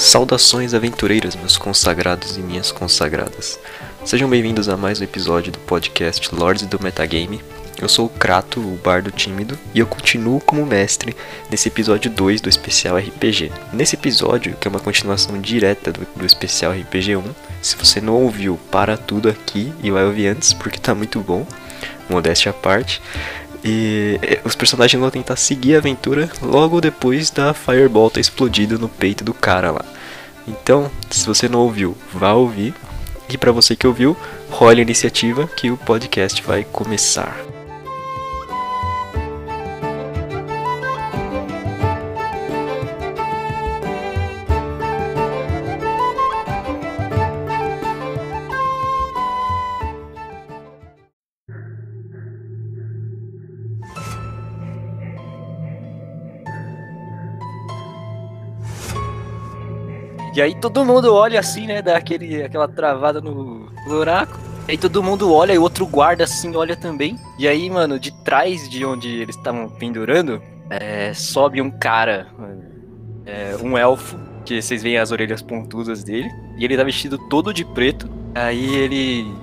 Saudações aventureiras, meus consagrados e minhas consagradas. Sejam bem-vindos a mais um episódio do podcast Lords do Metagame. Eu sou o Krato, o bardo tímido, e eu continuo como mestre nesse episódio 2 do especial RPG. Nesse episódio, que é uma continuação direta do, do especial RPG 1, se você não ouviu, para tudo aqui e vai ouvir antes, porque tá muito bom, modéstia à parte. E eh, os personagens vão tentar seguir a aventura logo depois da Fireball ter explodido no peito do cara lá. Então, se você não ouviu, vá ouvir. E para você que ouviu, role a iniciativa que o podcast vai começar. E aí todo mundo olha assim, né? Dá aquele, aquela travada no buraco. E aí todo mundo olha e o outro guarda assim, olha também. E aí, mano, de trás de onde eles estavam pendurando, é, sobe um cara, é, um elfo, que vocês veem as orelhas pontudas dele. E ele tá vestido todo de preto. Aí ele,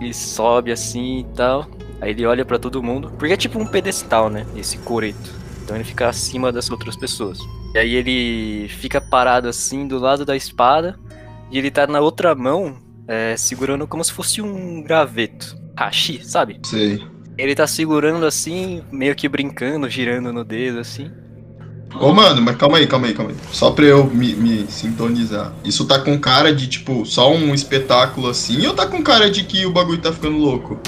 ele sobe assim e tal. Aí ele olha para todo mundo. Porque é tipo um pedestal, né? Esse coreto. Então ele fica acima das outras pessoas. E aí ele fica parado assim do lado da espada. E ele tá na outra mão, é, segurando como se fosse um graveto. Hashi, sabe? Sei. Ele tá segurando assim, meio que brincando, girando no dedo assim. Ô, mano, mas calma aí, calma aí, calma aí. Só pra eu me, me sintonizar. Isso tá com cara de, tipo, só um espetáculo assim, ou tá com cara de que o bagulho tá ficando louco?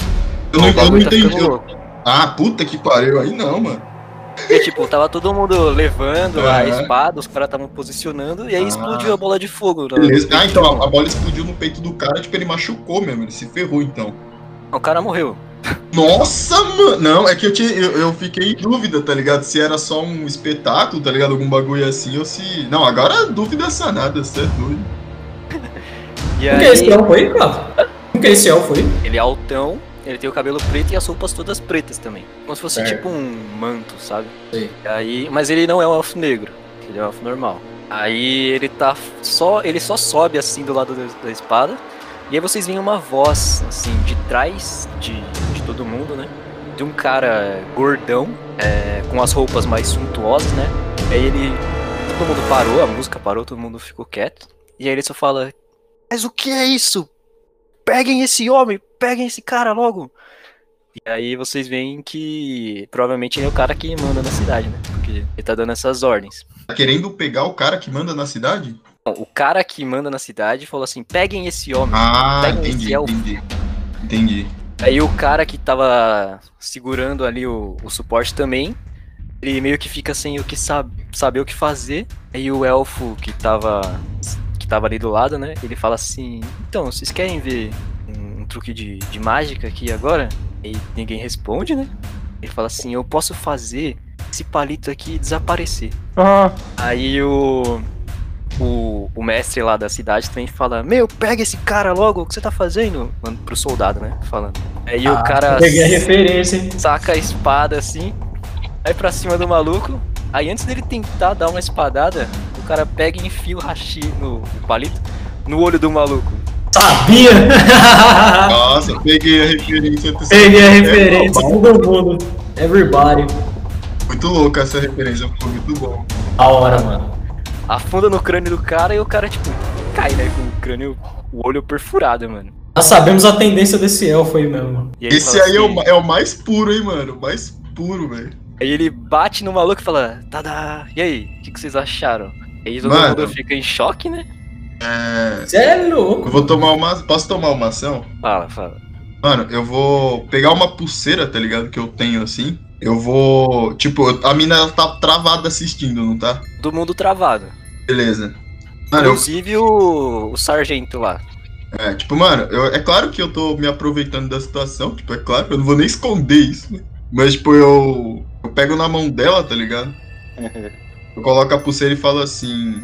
Eu não, O eu não tá entendi. Ah, puta que pariu. Aí não, mano. Porque, tipo, tava todo mundo levando a espada, os caras estavam posicionando, e aí Ah. explodiu a bola de fogo. Beleza. no Ah, então a, a bola explodiu no peito do cara, tipo, ele machucou mesmo, ele se ferrou então. O cara morreu. Nossa, mano! Não, é que eu, tinha, eu, eu fiquei em dúvida, tá ligado? Se era só um espetáculo, tá ligado? Algum bagulho assim, ou se. Não, agora a dúvida é sanada, você é doido. E Como que é esse aí, elfo aí, cara? Como que é esse elfo aí? ele é altão, ele tem o cabelo preto e as roupas todas pretas também. Como se fosse Certo. tipo um manto, sabe? Sei. E aí, mas ele não é um elfo negro, ele é um elfo normal. Aí ele tá só, ele só sobe assim do lado da, da espada. E aí vocês veem uma voz assim de trás de, de todo mundo, né? De um cara gordão, é, com as roupas mais suntuosas, né? Aí ele, todo mundo parou, a música parou, todo mundo ficou quieto. E aí ele só fala: Mas o que é isso? Peguem esse homem, peguem esse cara logo. E aí vocês veem que provavelmente ele é o cara que manda na cidade, né? Porque ele tá dando essas ordens. Tá querendo pegar o cara que manda na cidade? Bom, o cara que manda na cidade falou assim: peguem esse homem. Ah, Pega esse entendi, elfo. entendi. Entendi. Aí o cara que tava segurando ali o, o suporte também, ele meio que fica sem o que sab saber o que fazer. Aí o elfo que tava que tava ali do lado, né? Ele fala assim: "Então, vocês querem ver um, um truque de, de mágica aqui agora?" E ninguém responde, né? Ele fala assim: "Eu posso fazer esse palito aqui desaparecer." Aí o, o o mestre lá da cidade também fala: Meu, pega esse cara logo, o que você tá fazendo? Mano, pro soldado, né? Falando. Aí o Ah, cara Peguei a referência, hein? saca a espada assim, vai pra cima do maluco. Aí antes dele tentar dar uma espadada, o cara pega e enfia o hashi no, palito no olho do maluco. Sabia! Nossa, peguei a referência. Peguei a É, referência, todo mundo. Everybody. Muito louca essa referência, ficou muito bom. A hora, mano. Afunda no crânio do cara e o cara, tipo, cai, né? Com o crânio, o olho perfurado, mano. Nós sabemos a tendência desse elfo aí mesmo. mano. Aí Esse aí é, assim- o, ma- é o mais puro, hein, mano? O mais puro, velho. Aí ele bate no maluco e fala, tada, e aí, o que, que vocês acharam? Aí todo Mano. mundo fica em choque, né? É. Você é Eu louco. vou tomar uma. Posso tomar uma ação? Fala, fala. Mano, eu vou pegar uma pulseira, tá ligado? Que eu tenho assim. Eu vou. Tipo, a mina ela tá travada assistindo, não tá? Todo mundo travado. Beleza. Mano, eu, Inclusive o, o sargento lá. é, tipo, mano, eu- é claro que eu tô me aproveitando da situação. Tipo, é claro, eu não vou nem esconder isso. né? Mas, tipo, eu. Eu pego na mão dela, tá ligado? Eu coloco a pulseira e falo assim: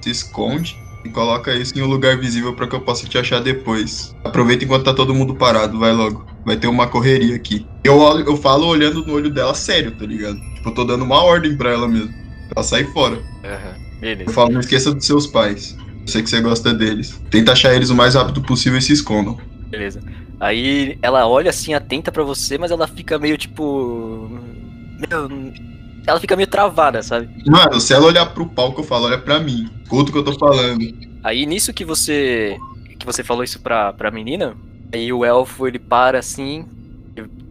se esconde e coloca isso em um lugar visível pra que eu possa te achar depois. Aproveita enquanto tá todo mundo parado, vai logo. Vai ter uma correria aqui. Eu, olho, eu falo olhando no olho dela sério, tá ligado? Tipo, eu tô dando uma ordem pra ela mesmo. Pra ela sair fora. Aham. Eu falo, não esqueça dos seus pais. Eu sei que você gosta deles. Tenta achar eles o mais rápido possível e se escondam. Beleza. Aí ela olha assim, atenta pra você, mas ela fica meio tipo. Meu. Ela fica meio travada, sabe? Mano, se ela olhar pro palco, eu falo, olha pra mim. Escuta o que eu tô falando. Aí nisso que você. que você falou isso pra, pra menina, aí o elfo ele para assim,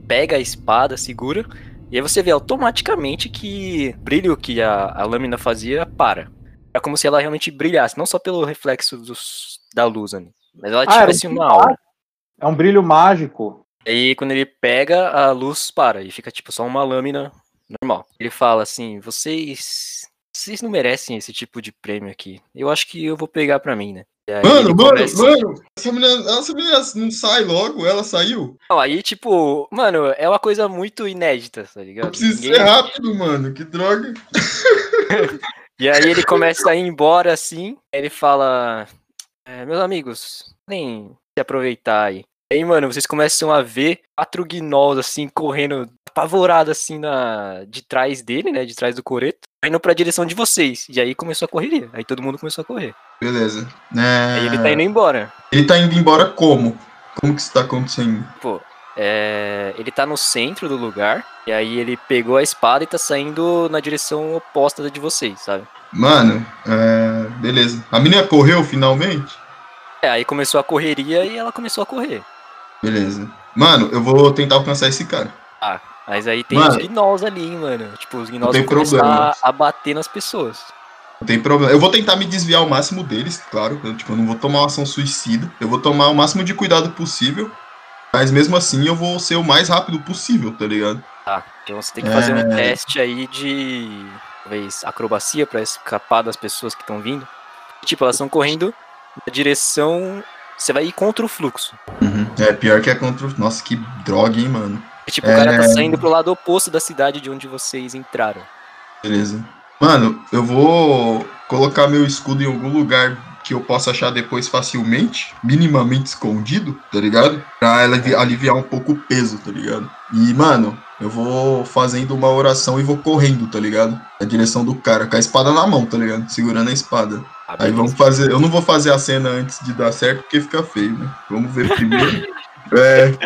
pega a espada, segura, e aí você vê automaticamente que o brilho que a, a lâmina fazia para. É como se ela realmente brilhasse, não só pelo reflexo dos, da luz ali, mas ela Ah, era tivesse um uma aura. É um brilho mágico. Aí quando ele pega, a luz para e fica tipo só uma lâmina normal. Ele fala assim: vocês. Vocês não merecem esse tipo de prêmio aqui. Eu acho que eu vou pegar pra mim, né? Mano, mano, começa- mano, essa menina, essa menina não sai logo, ela saiu. Não, aí, tipo, mano, é uma coisa muito inédita, tá ligado? Eu preciso Ninguém- ser rápido, mano, que droga. E aí ele começa a ir embora assim, ele fala: "É, Meus amigos, nem se aproveitar aí. Aí, mano, vocês começam a ver quatro gnolls assim, correndo apavorado assim na... de trás dele, né? De trás do coreto, indo pra direção de vocês. E aí começou a correria. Aí todo mundo começou a correr. Beleza. É, Aí ele tá indo embora. ele tá indo embora como? Como que isso tá acontecendo? Pô, é, ele tá no centro do lugar. E aí ele pegou a espada e tá saindo na direção oposta da de vocês, sabe? Mano, é, beleza. A menina correu finalmente? É, aí começou a correria e ela começou a correr. Beleza. Mano, eu vou tentar alcançar esse cara. Mas aí tem Mano. os gnolls ali, hein, mano. Tipo, os gnolls vão começar problema. a, bater nas pessoas. Não tem problema. Eu vou tentar me desviar o máximo deles, claro. Eu, tipo, eu não vou tomar uma ação suicida. Eu vou tomar o máximo de cuidado possível. Mas mesmo assim eu vou ser o mais rápido possível, tá ligado? Tá. Então você tem que fazer um É. teste aí de. Talvez acrobacia pra escapar das pessoas que estão vindo. Tipo, elas estão correndo na direção. Você vai ir contra o fluxo. É, pior que é contra. o- Nossa, que droga, hein, mano. E, tipo, o cara tá É. saindo pro lado oposto da cidade de onde vocês entraram. Beleza. Mano, eu vou colocar meu escudo em algum lugar que eu possa achar depois facilmente, minimamente escondido, tá ligado? Pra alivi- aliviar um pouco o peso, tá ligado? E, mano, eu vou fazendo uma oração e vou correndo, tá ligado? Na direção do cara, com a espada na mão, tá ligado? Segurando a espada. Ah, Aí vamos fazer. Eu não vou fazer a cena antes de dar certo, porque fica feio, né? Vamos ver primeiro. é.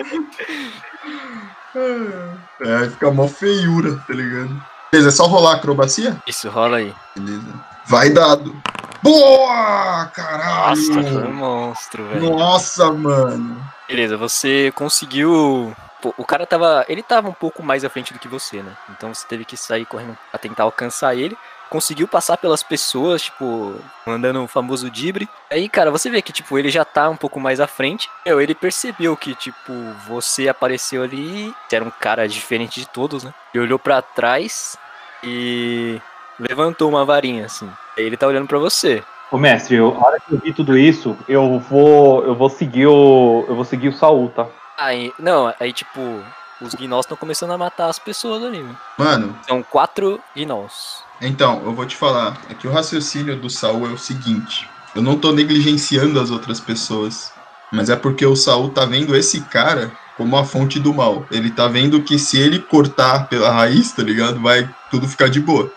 É, fica mó feiura, tá ligado? Beleza, é só rolar a acrobacia? Isso, rola aí. Beleza. Vai dado. Boa! Caralho! Nossa, foi um monstro, velho. Nossa, mano. Beleza, você conseguiu. Pô, o cara tava. Ele tava um pouco mais à frente do que você, né? Então você teve que sair correndo pra tentar alcançar ele. Conseguiu passar pelas pessoas, tipo, mandando o famoso dibre. Aí, cara, você vê que, tipo, ele já tá um pouco mais à frente. Meu, ele percebeu que, tipo, você apareceu ali. Você era um cara diferente de todos, né? Ele olhou pra trás e levantou uma varinha, assim. Aí ele tá olhando pra você. Ô mestre, eu, a hora que eu vi tudo isso, eu vou. Eu vou seguir o. Eu vou seguir o Saul, tá? Aí, não, aí, tipo, os gnolls estão começando a matar as pessoas ali? Mano, São quatro gnolls. então, eu vou te falar. É que o raciocínio do Saul é o seguinte. Eu não tô negligenciando as outras pessoas. Mas é porque o Saul tá vendo esse cara como a fonte do mal. Ele tá vendo que se ele cortar pela raiz, tá ligado? Vai tudo ficar de boa.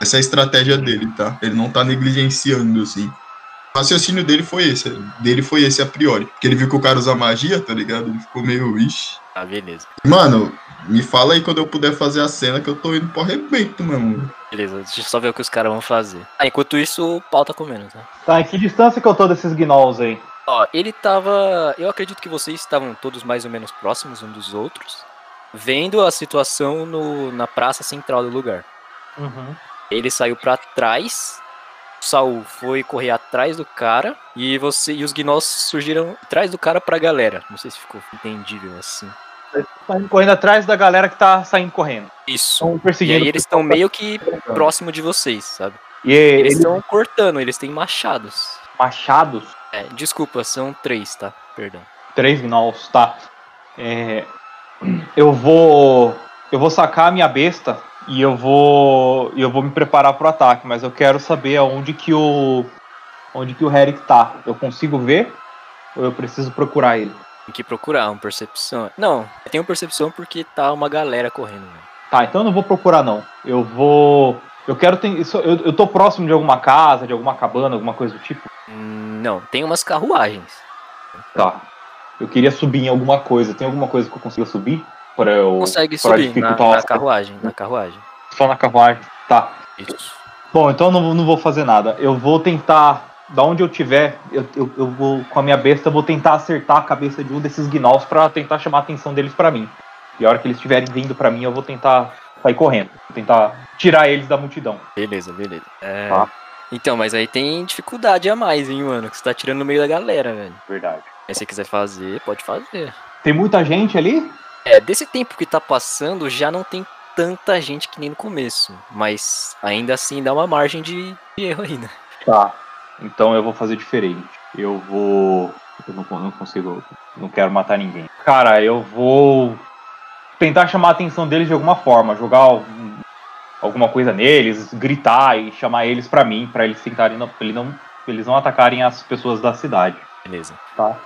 Essa é a estratégia dele, tá? Ele não tá negligenciando, assim. O raciocínio dele foi esse. Dele foi esse a priori. Porque ele viu que o cara usa magia, tá ligado? Ele ficou meio, ixi. Ah, beleza. Mano, me fala aí quando eu puder fazer a cena que eu tô indo pro arrebento, meu amor. Beleza, deixa eu só ver o que os caras vão fazer. Ah, enquanto isso, o pau tá comendo, tá? Tá, em que distância que eu tô desses gnolls aí? Ó, ele tava. Eu acredito que vocês estavam todos mais ou menos próximos um dos outros, vendo a situação no, na praça central do lugar. Uhum. Ele saiu pra trás. O Saul foi correr atrás do cara e você e os gnolls surgiram atrás do cara pra galera. Não sei se ficou entendível assim. Tá indo correndo atrás da galera que tá saindo correndo. Isso. Estão E perseguindo. aí eles estão meio que próximo de vocês, sabe? E Eles eles estão cortando, eles têm machados. machados. É, desculpa, são três, tá? Perdão. Três gnolls, tá. É, eu vou. Eu vou sacar a minha besta e eu vou. eu vou me preparar pro ataque, mas eu quero saber aonde que o. onde que o Herrick tá. Eu consigo ver? Ou eu preciso procurar ele? Tem que procurar uma percepção. Não, tem uma percepção porque tá uma galera correndo, né? Tá, então eu não vou procurar não. Eu vou. Eu quero ter. isso- Eu, eu tô próximo de alguma casa, de alguma cabana, alguma coisa do tipo. Não, tem umas carruagens. Tá. Eu queria subir em alguma coisa. Tem alguma coisa que eu consiga subir? Pra eu. Consegue pra subir na, dificultar na carruagem, na carruagem. Só na carruagem. Tá. Isso. Bom, então eu não, vou- não vou fazer nada. Eu vou tentar. Da onde eu tiver, eu, eu, eu vou. Com a minha besta, eu vou tentar acertar a cabeça de um desses gnolls pra tentar chamar a atenção deles pra mim. E a hora que eles estiverem vindo pra mim, eu vou tentar sair correndo. Vou tentar tirar eles da multidão. Beleza, beleza. É, Tá. Então, mas aí tem dificuldade a mais, hein, mano? Que você tá tirando no meio da galera, velho. Verdade. Aí se você quiser fazer, pode fazer. Tem muita gente ali? É, desse tempo que tá passando, já não tem tanta gente que nem no começo. Mas ainda assim dá uma margem de, de erro aí, né? Tá. Então eu vou fazer diferente. Eu vou. Eu não, não consigo. Não quero matar ninguém. Cara, eu vou tentar chamar a atenção deles de alguma forma. Jogar algum- alguma coisa neles, gritar e chamar eles pra mim, pra eles tentarem não, eles não, eles não atacarem as pessoas da cidade. Beleza. Tá.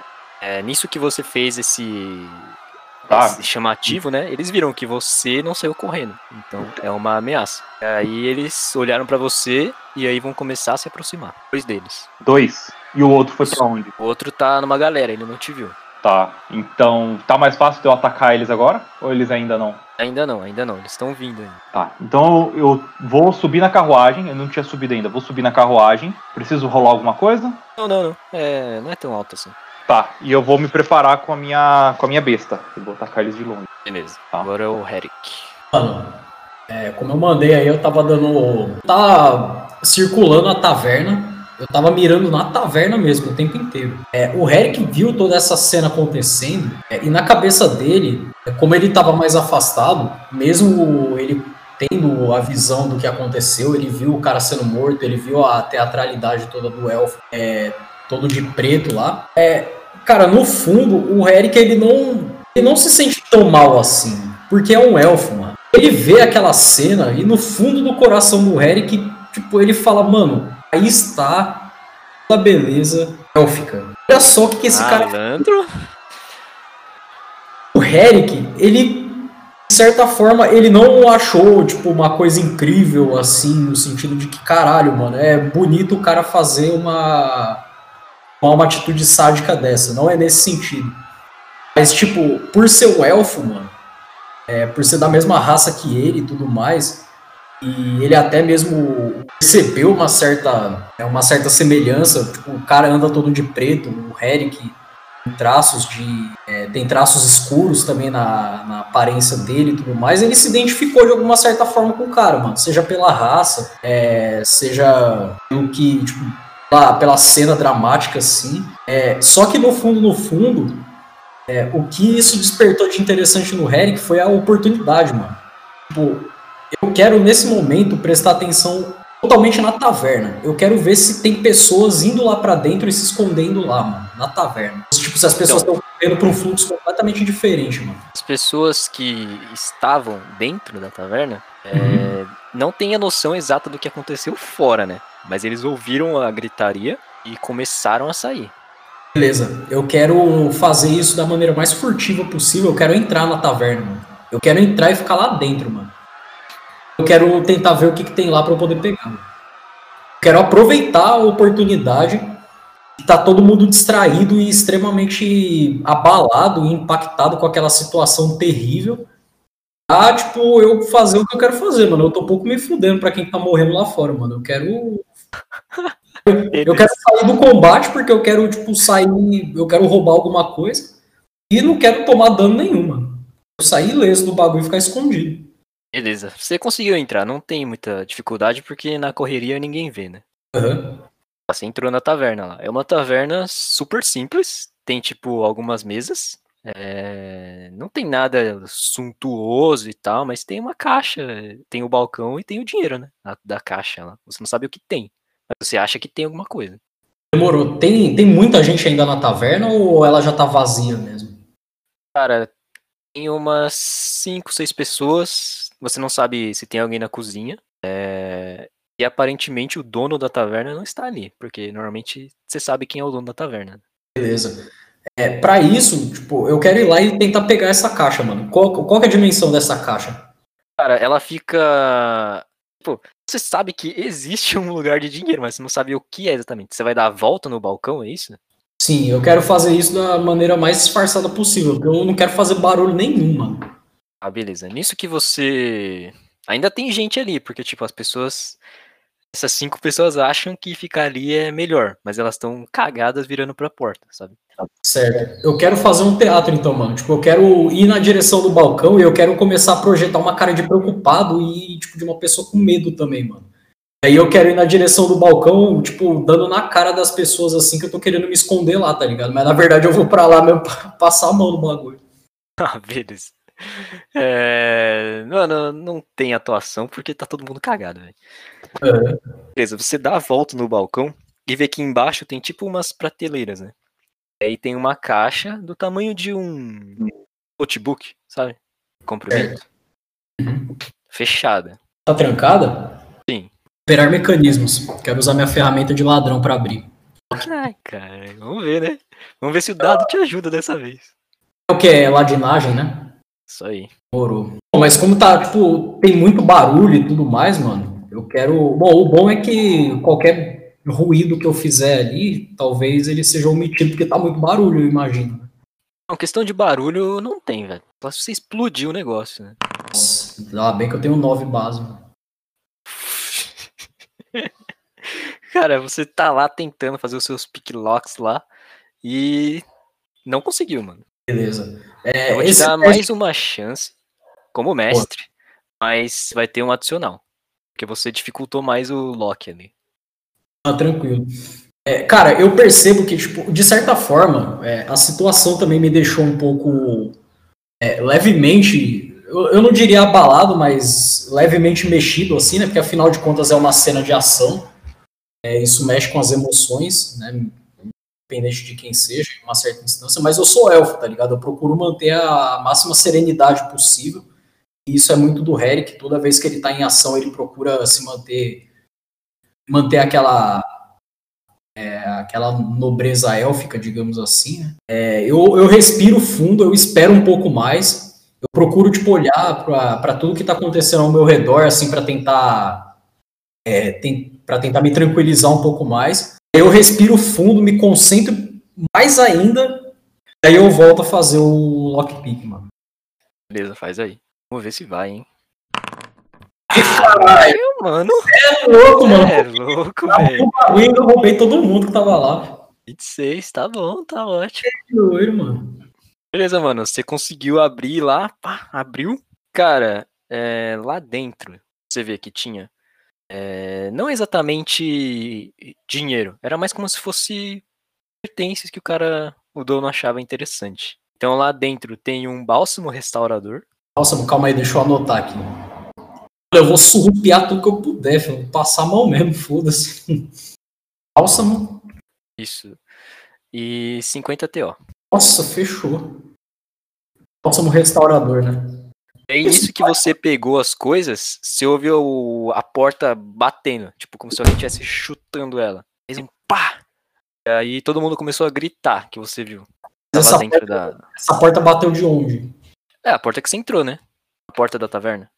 É, nisso que você fez esse, Tá. chamativo, né? Eles viram que você não saiu correndo. Então é uma ameaça. Aí eles olharam pra você e aí vão começar a se aproximar. Dois deles. Dois. E o outro foi pra onde? O outro tá numa galera, ele não te viu. Tá. Então, tá mais fácil de eu atacar eles agora? Ou eles ainda não? Ainda não, ainda não. Eles estão vindo ainda. Tá, então eu eu vou subir na carruagem, eu não tinha subido ainda, vou subir na carruagem. Preciso rolar alguma coisa? Não, não, não. É, não é tão alto assim. Tá, e eu vou me preparar com a minha com a minha besta. Eu vou atacar eles de longe. Beleza. Tá. Agora é o Herrick. Mano, é, como eu mandei aí, eu tava dando. Tá circulando a taverna. Eu tava mirando na taverna mesmo o tempo inteiro. É, o Herrick viu toda essa cena acontecendo é, e na cabeça dele, é, como ele tava mais afastado, mesmo ele tendo a visão do que aconteceu, ele viu o cara sendo morto, ele viu a teatralidade toda do elfo, é, todo de preto lá. É, cara, no fundo, o Eric ele não, ele não se sente tão mal assim, porque é um elfo, mano. Ele vê aquela cena e no fundo do coração do Eric, tipo, ele fala, mano, aí está a beleza élfica. Olha só o que, que esse cara Malandro? o Herrick, ele, de certa forma, ele não achou, tipo, uma coisa incrível, assim, no sentido de que, caralho, mano, é bonito o cara fazer uma, uma, uma atitude sádica dessa. Não é nesse sentido. Mas, tipo, por ser um elfo, mano, é, por ser da mesma raça que ele e tudo mais, e ele até mesmo percebeu uma certa, é, uma certa semelhança, tipo, o cara anda todo de preto, o Herrick tem traços de é, tem traços escuros também na, na aparência dele e tudo mais, ele se identificou de alguma certa forma com o cara, mano. Seja pela raça, é, seja pelo que, tipo, pela, pela cena dramática, assim. É, só que no fundo, no fundo, é, o que isso despertou de interessante no Herrick foi a oportunidade, mano. Tipo, eu quero nesse momento prestar atenção totalmente na taverna. Eu quero ver se tem pessoas indo lá pra dentro e se escondendo lá, mano, na taverna. Tipo, se as pessoas estão correndo pra um fluxo completamente diferente, mano. As pessoas que estavam dentro da taverna é, Uhum. Não têm a noção exata do que aconteceu fora, né? Mas eles ouviram a gritaria e começaram a sair. Beleza, eu quero fazer isso da maneira mais furtiva possível. Eu quero entrar na taverna, mano. Eu quero entrar e ficar lá dentro, mano. Eu quero tentar ver o que, que tem lá pra eu poder pegar. Mano. Quero aproveitar a oportunidade que tá todo mundo distraído e extremamente abalado e impactado com aquela situação terrível. Ah, tipo, eu fazer o que eu quero fazer, mano. Eu tô um pouco me fudendo pra quem tá morrendo lá fora, mano. Eu quero eu quero sair do combate porque eu quero, tipo, sair. Eu quero roubar alguma coisa. E não quero tomar dano nenhum, mano. Eu sair ileso do bagulho e ficar escondido. Beleza, você conseguiu entrar, não tem muita dificuldade porque na correria ninguém vê, né? Aham. Você entrou na taverna lá. É uma taverna super simples, tem tipo algumas mesas. É, Não tem nada suntuoso e tal, mas tem uma caixa, tem o balcão e tem o dinheiro, né? Da, da caixa lá. Você não sabe o que tem, mas você acha que tem alguma coisa. Demorou. Tem, tem muita gente ainda na taverna ou ela já tá vazia mesmo? Cara, tem umas 5, 6 pessoas. Você não sabe se tem alguém na cozinha. é, E aparentemente o dono da taverna não está ali, porque normalmente você sabe quem é o dono da taverna. Beleza. É, pra isso, tipo, eu quero ir lá e tentar pegar essa caixa, mano. Qual, qual que é a dimensão dessa caixa? Cara, ela fica. Tipo, Você sabe que existe um lugar de dinheiro, mas você não sabe o que é exatamente. Você vai dar a volta no balcão, é isso? Sim, eu quero fazer isso da maneira mais disfarçada possível, porque eu não quero fazer barulho nenhum, mano. Ah, beleza. Nisso que você. Ainda tem gente ali, porque, tipo, as pessoas. Essas cinco pessoas acham que ficar ali é melhor, mas elas estão cagadas virando pra porta, sabe? Certo. Eu quero fazer um teatro, então, mano. Tipo, eu quero ir na direção do balcão e eu quero começar a projetar uma cara de preocupado e, tipo, de uma pessoa com medo também, mano. Aí eu quero ir na direção do balcão, tipo, dando na cara das pessoas assim que eu tô querendo me esconder lá, tá ligado? Mas na verdade eu vou pra lá mesmo pra passar a mão no bagulho. Ah, beleza. É... Mano, não tem atuação porque tá todo mundo cagado, velho. É. Beleza, você dá a volta no balcão e vê que embaixo tem tipo umas prateleiras, né? Aí tem uma caixa do tamanho de um notebook, sabe? Comprimento. Fechada. Tá trancada? Sim. Operar mecanismos. Quero usar minha ferramenta de ladrão pra abrir. Ai, cara, vamos ver, né? Vamos ver se o dado te ajuda dessa vez. É o que? É ladinagem, né? Isso aí. Morou. Bom, mas como tá, tipo, tem muito barulho e tudo mais, mano, eu quero. Bom, o bom é que qualquer ruído que eu fizer ali, talvez ele seja omitido, porque tá muito barulho, eu imagino. Não, questão de barulho não tem, velho. Só se você explodir o negócio, né? Nossa, ainda bem que eu tenho nove bases, mano. Cara, você tá lá tentando fazer os seus picklocks lá e não conseguiu, mano. Beleza. É, Eu vou te dar mais uma chance como mestre, mas vai ter um adicional. Porque você dificultou mais o lock ali. Ah, tranquilo. É, cara, eu percebo que, tipo, de certa forma, é, a situação também me deixou um pouco é, levemente, eu, eu não diria abalado, mas levemente mexido, assim, né? Porque afinal de contas é uma cena de ação. É, isso mexe com as emoções, né? Independente de quem seja, em uma certa instância. Mas eu sou elfo, tá ligado? Eu procuro manter a máxima serenidade possível. E isso é muito do Eric. Toda vez que ele tá em ação, ele procura se manter manter aquela é, aquela nobreza élfica, digamos assim. Né? É, eu, eu respiro fundo, eu espero um pouco mais. Eu procuro tipo olhar para tudo que está acontecendo ao meu redor, assim, para tentar é, tem, para tentar me tranquilizar um pouco mais. Eu respiro fundo, me concentro mais ainda. Aí eu volto a fazer o lockpick, mano. Beleza, faz aí. Vamos ver se vai, hein? Caralho, mano. é louco, mano. É louco, Eu velho. ainda roubei todo mundo que tava lá. 26, tá bom, tá ótimo. Que doido, mano. Beleza, mano. Você conseguiu abrir lá, pá, abriu. Cara, é, lá dentro, você vê que tinha. é, não exatamente dinheiro, era mais como se fosse pertences que o cara, o dono achava interessante. Então lá dentro tem um bálsamo restaurador. Nossa, calma aí, deixa eu anotar aqui. Eu vou surrupiar tudo que eu puder, filho. Passar mal mesmo, foda-se. Bálsamo. Isso. E 50 TO. Nossa, fechou. Bálsamo restaurador, né? É nisso que você pegou as coisas, você ouviu a porta batendo, tipo, como se alguém estivesse chutando ela. Fez um pá! E aí todo mundo começou a gritar que você viu. Essa porta, da. essa porta bateu de onde? É, a porta que você entrou, né? A porta da taverna.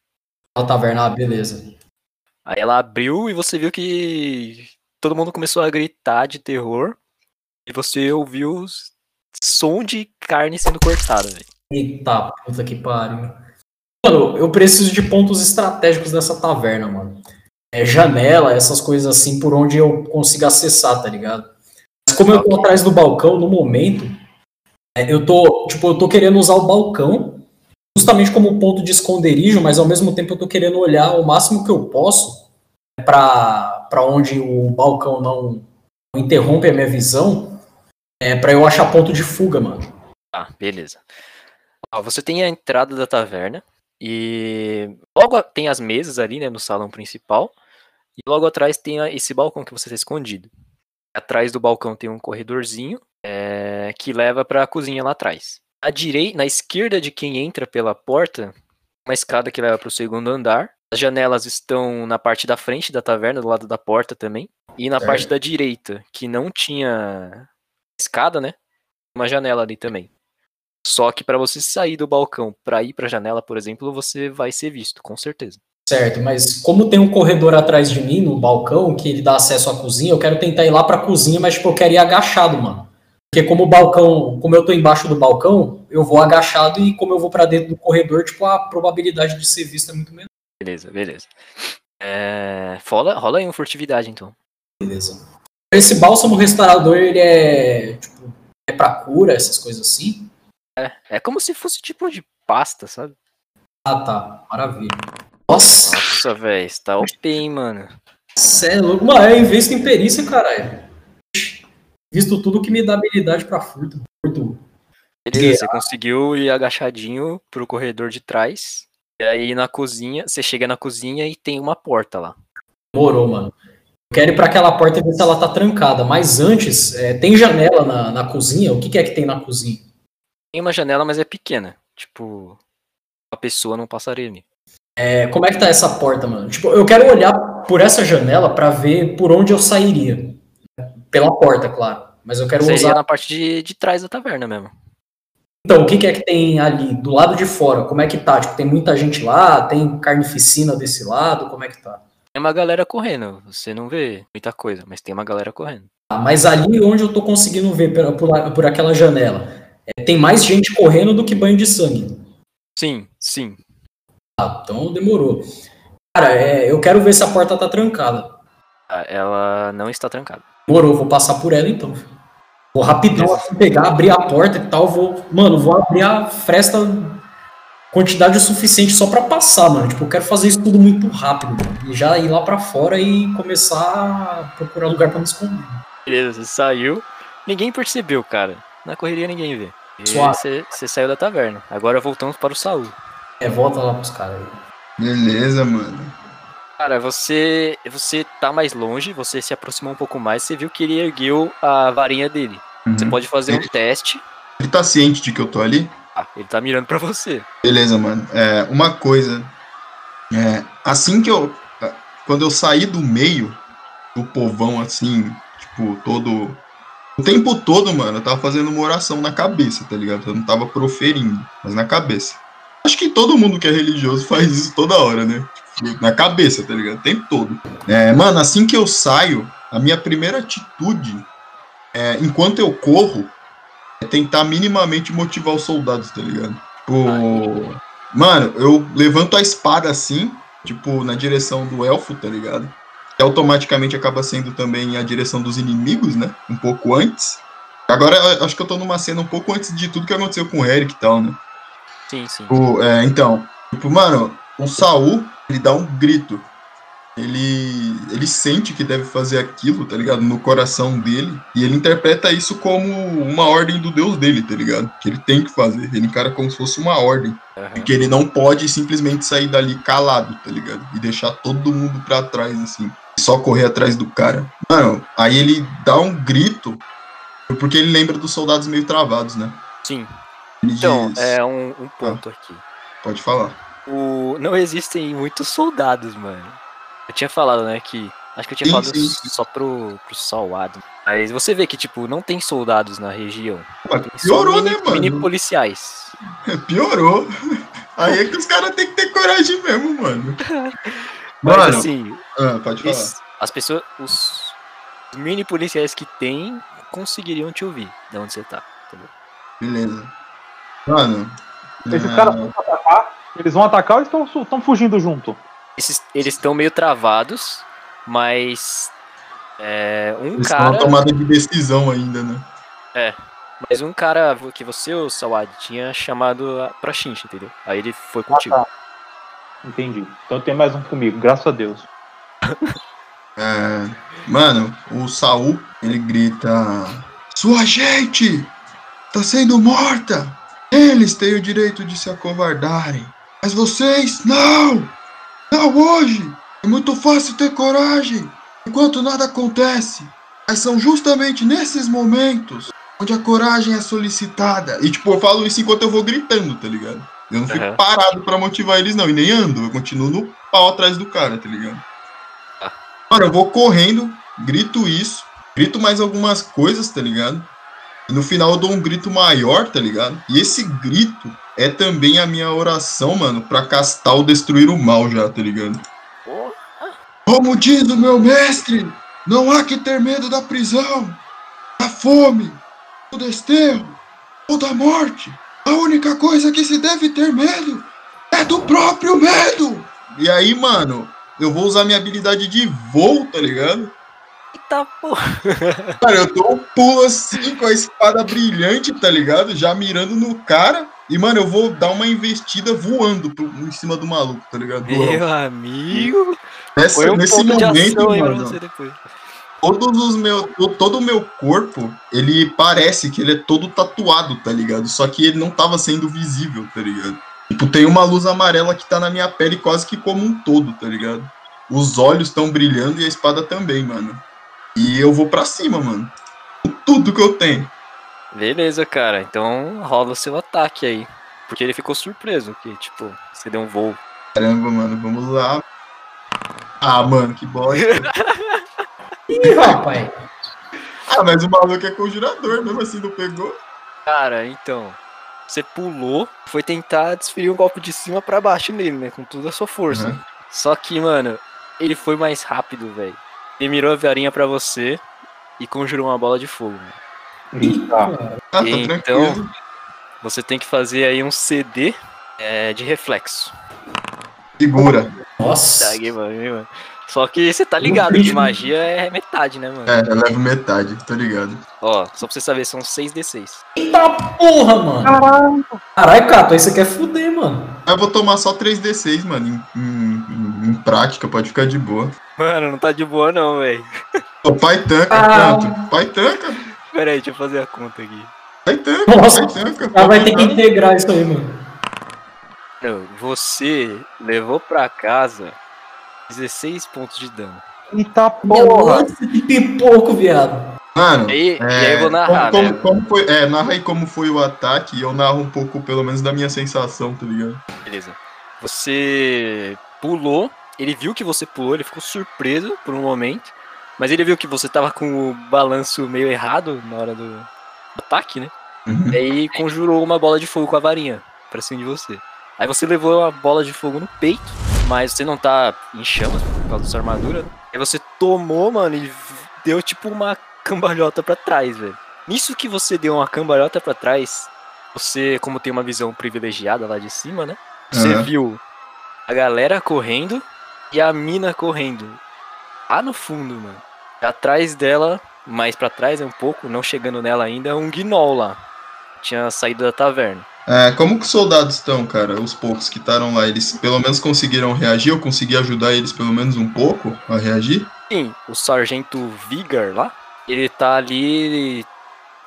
A taverna, ah, beleza. Aí ela abriu e você viu que todo mundo começou a gritar de terror. E você ouviu som de carne sendo cortada, velho. Eita, puta que pariu. Mano, eu preciso de pontos estratégicos dessa taverna, mano. É janela, essas coisas assim, por onde eu consiga acessar, tá ligado? Mas como eu tô atrás do balcão no momento, é, eu tô, tipo, eu tô querendo usar o balcão justamente como ponto de esconderijo, mas ao mesmo tempo eu tô querendo olhar o máximo que eu posso pra, pra onde o balcão não interrompe a minha visão, é, pra eu achar ponto de fuga, mano. Tá, beleza. Você tem a entrada da taverna e logo tem as mesas ali, né, no salão principal. E logo atrás tem esse balcão que você está escondido. Atrás do balcão tem um corredorzinho é, que leva para a cozinha lá atrás. À direita, na esquerda de quem entra pela porta, uma escada que leva para o segundo andar. As janelas estão na parte da frente da taverna, do lado da porta também. E na parte Certo. da direita, que não tinha escada, né? Uma janela ali também. Só que para você sair do balcão para ir para a janela, por exemplo, você vai ser visto, com certeza. Certo, mas como tem um corredor atrás de mim, no balcão, que ele dá acesso à cozinha, eu quero tentar ir lá pra cozinha, mas tipo, eu quero ir agachado, mano. Porque como o balcão, como eu tô embaixo do balcão, eu vou agachado e como eu vou pra dentro do corredor, tipo, a probabilidade de ser visto é muito menor. Beleza, beleza. É... Rola, rola aí uma furtividade, então. Beleza. Esse bálsamo restaurador, ele é, tipo, é pra cura, essas coisas assim? É, é como se fosse tipo de pasta, sabe? Ah, tá. Maravilha. Nossa, Nossa, velho, você tá OP, hein, mano. cê é louco. Mano, eu invisto em perícia, caralho. Visto tudo que me dá habilidade pra furto. Furto. Beleza, você conseguiu ir agachadinho pro corredor de trás. E aí na cozinha, você chega na cozinha e tem uma porta lá. Demorou, mano. Eu quero ir pra aquela porta e ver se ela tá trancada. Mas antes, é, tem janela na, na cozinha? O que, que é que tem na cozinha? Tem uma janela, mas é pequena. Tipo, a pessoa não passaria ali. É, como é que tá essa porta, mano? Tipo, eu quero olhar por essa janela pra ver por onde eu sairia. Pela porta, claro. Mas eu quero Seria usar. na parte de, de trás da taverna mesmo. Então, o que, que é que tem ali do lado de fora? Como é que tá? Tipo, tem muita gente lá? Tem carnificina desse lado? Como é que tá? Tem uma galera correndo. Você não vê muita coisa, mas tem uma galera correndo. Ah, mas ali onde eu tô conseguindo ver por, por, por aquela janela, é, tem mais gente correndo do que banho de sangue. Sim, sim. Ah, então demorou. Cara, é, eu quero ver se a porta tá trancada. Ah, Ela não está trancada. Demorou, vou passar por ela então. Vou rapidão assim, pegar, abrir a porta e tal. Vou, mano, vou abrir a fresta quantidade o suficiente só pra passar, mano. Tipo, eu quero fazer isso tudo muito rápido, mano. E já ir lá pra fora e começar a procurar lugar pra me esconder. Beleza, você saiu. Ninguém percebeu, cara. Na correria ninguém vê. E você saiu da taverna. Agora voltamos para o Saul. É, volta lá pros caras aí. Beleza, mano. Cara, você você tá mais longe, você se aproximou um pouco mais, você viu que ele ergueu a varinha dele. Você Uhum. pode fazer um Ele- teste. Ele tá ciente de que eu tô ali? Ah, ele tá mirando pra você. Beleza, mano. É, uma coisa. É, assim que eu. Quando eu saí do meio do povão, assim, tipo, todo. O tempo todo, mano, eu tava fazendo uma oração na cabeça, tá ligado? Eu não tava proferindo, mas na cabeça. Acho que todo mundo que é religioso faz isso toda hora, né? Na cabeça, tá ligado? O tempo todo. É, mano, assim que eu saio, a minha primeira atitude, é, enquanto eu corro, é tentar minimamente motivar os soldados, tá ligado? Tipo, mano, eu levanto a espada assim, tipo, na direção do elfo, tá ligado? Que automaticamente acaba sendo também a direção dos inimigos, né? Um pouco antes. Agora, eu acho que eu tô numa cena um pouco antes de tudo que aconteceu com o Eric e tal, né? Sim, sim. Tipo, é, então, tipo, mano, o Saul, ele dá um grito. Ele, ele sente que deve fazer aquilo, tá ligado? No coração dele. E ele interpreta isso como uma ordem do Deus dele, tá ligado? Que ele tem que fazer. Ele encara como se fosse uma ordem. Aham. Que ele não pode simplesmente sair dali calado, tá ligado? E deixar todo mundo pra trás, assim. Só correr atrás do cara. Mano, aí ele dá um grito. Porque ele lembra dos soldados meio travados, né? Sim. Ele Então, diz, é um, um ponto aqui. Pode falar. O... Não existem muitos soldados, mano. Eu tinha falado, né, que. Acho que eu tinha Sim, falado sim, sim. só pro, pro Salwado. Mas você vê que, tipo, não tem soldados na região. Mas Piorou, mini, né, mano? mini policiais. Piorou. Aí é que os caras têm que ter coragem mesmo, mano. Mas Mano, assim, ah, pode falar. es- as pessoas. Os mini policiais que tem conseguiriam te ouvir de onde você tá. Entendeu? Beleza. Mano. Esses ah, caras vão atacar, eles vão atacar ou estão estão fugindo junto? Esses, eles estão meio travados, mas. É, um eles estão cara. tomada de decisão ainda, né? Mas um cara que você, o Sawad, tinha chamado a- pra Shinji, entendeu? Aí ele foi contigo. tá. Entendi. Então tem mais um comigo, graças a Deus. É, mano, o Saul, ele grita: Sua gente tá sendo morta! Eles têm o direito de se acovardarem. Mas vocês, não! Não hoje! É muito fácil ter coragem enquanto nada acontece. Mas são justamente nesses momentos onde a coragem é solicitada. E tipo, eu falo isso enquanto eu vou gritando, tá ligado? Eu não fico Aham. parado pra motivar eles, não. E nem ando. Eu continuo no pau atrás do cara, tá ligado? Ah. Mano, eu vou correndo, grito isso, grito mais algumas coisas, tá ligado? E no final eu dou um grito maior, tá ligado? E esse grito é também a minha oração, mano, pra castar o destruir o mal já, tá ligado? Como diz o meu mestre, não há que ter medo da prisão, da fome, do desterro ou da morte. A única coisa que se deve ter medo é do próprio medo. E aí, mano, eu vou usar minha habilidade de voo, tá ligado? Eita porra. Cara, eu dou um pulo assim com a espada brilhante, tá ligado? Já mirando no cara. E, mano, eu vou dar uma investida voando pro- em cima do maluco, tá ligado? Do. Meu amigo. Nessa- um nesse momento, ação mano, todos os meu, to- todo o meu corpo, ele parece que ele é todo tatuado, tá ligado? Só que ele não tava sendo visível, tá ligado? Tipo, tem uma luz amarela que tá na minha pele quase que como um todo, tá ligado? Os olhos estão brilhando e a espada também, mano. E eu vou pra cima, mano. Com tudo que eu tenho. Beleza, cara. Então rola o seu ataque aí. Porque ele ficou surpreso que, tipo, você deu um voo. Caramba, mano, vamos lá. Ah, mano, que bosta. Ih, rapaz. ah, mas o maluco é conjurador, mesmo assim não pegou. Cara, então. Você pulou, foi tentar desferir um golpe de cima pra baixo nele, né? Com toda a sua força. Uhum. Só que, mano, ele foi mais rápido, velho. Ele mirou a varinha pra você e conjurou uma bola de fogo. mano. Tá. Ah, tá Então- tranquilo. Você tem que fazer aí um CD é, de reflexo. Segura. Nossa. Mano. Só que você tá ligado que magia é metade, né, mano? É, eu levo metade, tô ligado. Ó, só pra você saber, são 6d6. Eita porra, mano. Caralho, Cato, aí você quer fuder, mano. Eu vou tomar só 3d6, mano. Em, em- em- prática, pode ficar de boa. Mano, não tá de boa não, velho. O pai tanca, Ah. quanto? Pai tanca, Pera aí, deixa eu fazer a conta aqui. pai tanca, Nossa, pai tanca. O cara vai ter que integrar isso aí, mano. Você levou pra casa 16 pontos de dano. Eita porra! Nossa, que pipoco, viado. Mano, E, é, e aí eu vou narrar, como, né? como foi, é, narra aí como foi o ataque e eu narro um pouco, pelo menos, da minha sensação, tá ligado? Beleza. Você pulou, ele viu que você pulou, ele ficou surpreso por um momento, mas ele viu que você tava com o balanço meio errado na hora do ataque, né? Uhum. E aí conjurou uma bola de fogo com a varinha pra cima de você. Aí você levou a bola de fogo no peito, mas você não tá em chamas por causa da sua armadura. Né? Aí você tomou, mano, e deu tipo uma cambalhota pra trás, velho. Nisso que você deu uma cambalhota pra trás, você, como tem uma visão privilegiada lá de cima, né? Você Aham. viu a galera correndo e a mina correndo. Lá no fundo, mano. Atrás dela, mais pra trás um pouco, não chegando nela ainda, um gnoll lá. Tinha saído da taverna. É, como que os soldados estão, cara? Os poucos que estavam lá, eles pelo menos conseguiram reagir? Eu consegui ajudar eles pelo menos um pouco a reagir? Sim, o sargento Vigar lá, ele tá ali